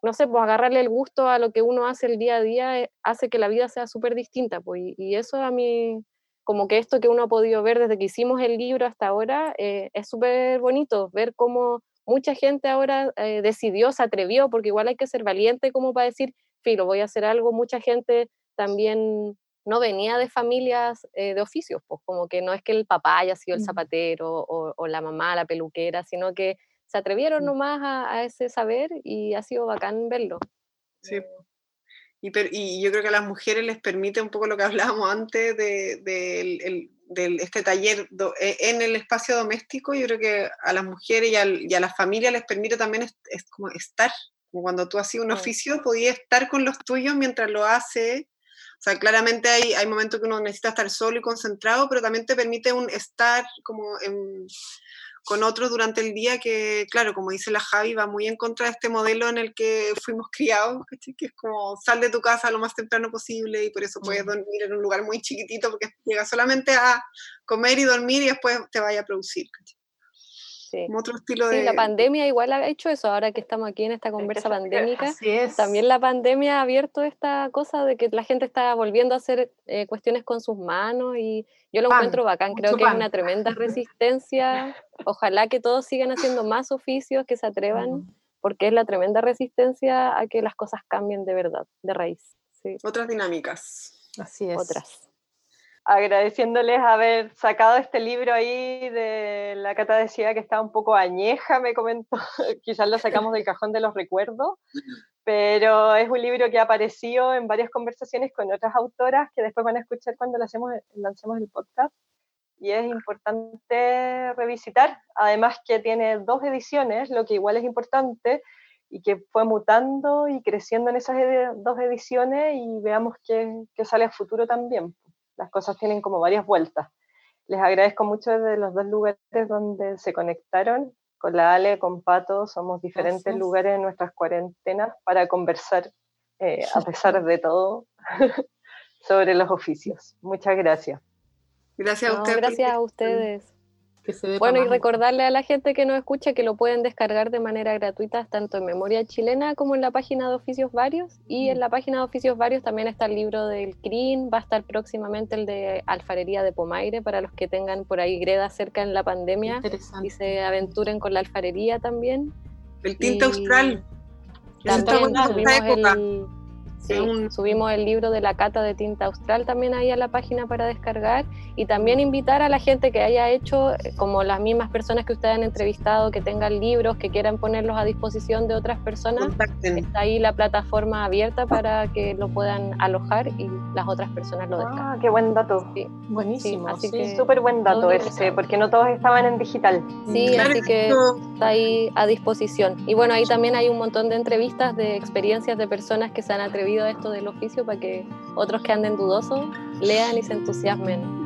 [SPEAKER 2] no sé, pues agarrarle el gusto a lo que uno hace el día a día eh, hace que la vida sea súper distinta, pues, y, eso a mí, como que esto que uno ha podido ver desde que hicimos el libro hasta ahora, eh, es súper bonito, ver cómo mucha gente ahora eh, decidió, se atrevió, porque igual hay que ser valiente como para decir, filo, voy a hacer algo, mucha gente también no venía de familias de oficios, pues como que no es que el papá haya sido el zapatero o, o la mamá la peluquera, sino que se atrevieron nomás a, ese saber y ha sido bacán verlo.
[SPEAKER 3] Sí. Y, y, yo creo que a las mujeres les permite un poco lo que hablábamos antes de, de, este taller e, en el espacio doméstico, yo creo que a las mujeres y a, y a las familias les permite también es, como estar, como cuando tú hacías un oficio, podías estar con los tuyos mientras lo hace. O sea, claramente hay, hay momentos que uno necesita estar solo y concentrado, pero también te permite un estar como en, con otros durante el día que, claro, como dice la Javi, va muy en contra de este modelo en el que fuimos criados, que es como sal de tu casa lo más temprano posible y por eso puedes dormir en un lugar muy chiquitito porque llegas solamente a comer y dormir y después te vaya a producir.
[SPEAKER 2] Sí. otro estilo de... la pandemia igual ha hecho eso, ahora que estamos aquí en esta conversa pandémica, también la pandemia ha abierto esta cosa de que la gente está volviendo a hacer eh, cuestiones con sus manos y yo lo encuentro bacán, creo que es una tremenda resistencia, ojalá que todos sigan haciendo más oficios, que se atrevan, porque es la tremenda resistencia a que las cosas cambien de verdad, de raíz.
[SPEAKER 3] Otras dinámicas.
[SPEAKER 2] Así es. Otras
[SPEAKER 4] agradeciéndoles haber sacado este libro ahí de la Cata decía que estaba un poco añeja, me comentó, quizás lo sacamos del cajón de los recuerdos, pero es un libro que ha aparecido en varias conversaciones con otras autoras que después van a escuchar cuando lancemos, el podcast. Y es importante revisitar, además que tiene dos ediciones, lo que igual es importante, y que fue mutando y creciendo en esas dos ediciones y veamos qué, qué sale a futuro también las cosas tienen como varias vueltas. Les agradezco mucho desde los dos lugares donde se conectaron. Con la Ale, con Pato, somos diferentes lugares en nuestras cuarentenas para conversar, eh, a pesar de todo, sobre los oficios. Muchas gracias.
[SPEAKER 3] Gracias a ustedes.
[SPEAKER 2] Gracias a ustedes bueno, y recordarle a la gente que nos escucha que lo pueden descargar de manera gratuita tanto en Memoria Chilena como en la página de Oficios Varios. Y en la página de Oficios Varios también está el libro del CRIN, va a estar próximamente el de Alfarería de Pomaire para los que tengan por ahí greda cerca en la pandemia y se aventuren con la alfarería también.
[SPEAKER 3] El tinte austral.
[SPEAKER 2] También tuvimos el, Subimos el libro de la cata de tinta austral también ahí a la página para descargar y también invitar a la gente que haya hecho, eh, como las mismas personas que ustedes han entrevistado, que tengan libros, que quieran ponerlos a disposición de otras personas. Está ahí la plataforma abierta para que lo puedan alojar y las otras personas lo descarguen.
[SPEAKER 4] Ah, qué buen dato.
[SPEAKER 5] Buenísimo.
[SPEAKER 4] así que súper buen dato ese, porque no todos estaban en digital.
[SPEAKER 2] Sí, así que está ahí a disposición. Y bueno, ahí también hay un montón de entrevistas de experiencias de personas que se han atrevido a esto del oficio para que otros que anden dudosos lean y se entusiasmen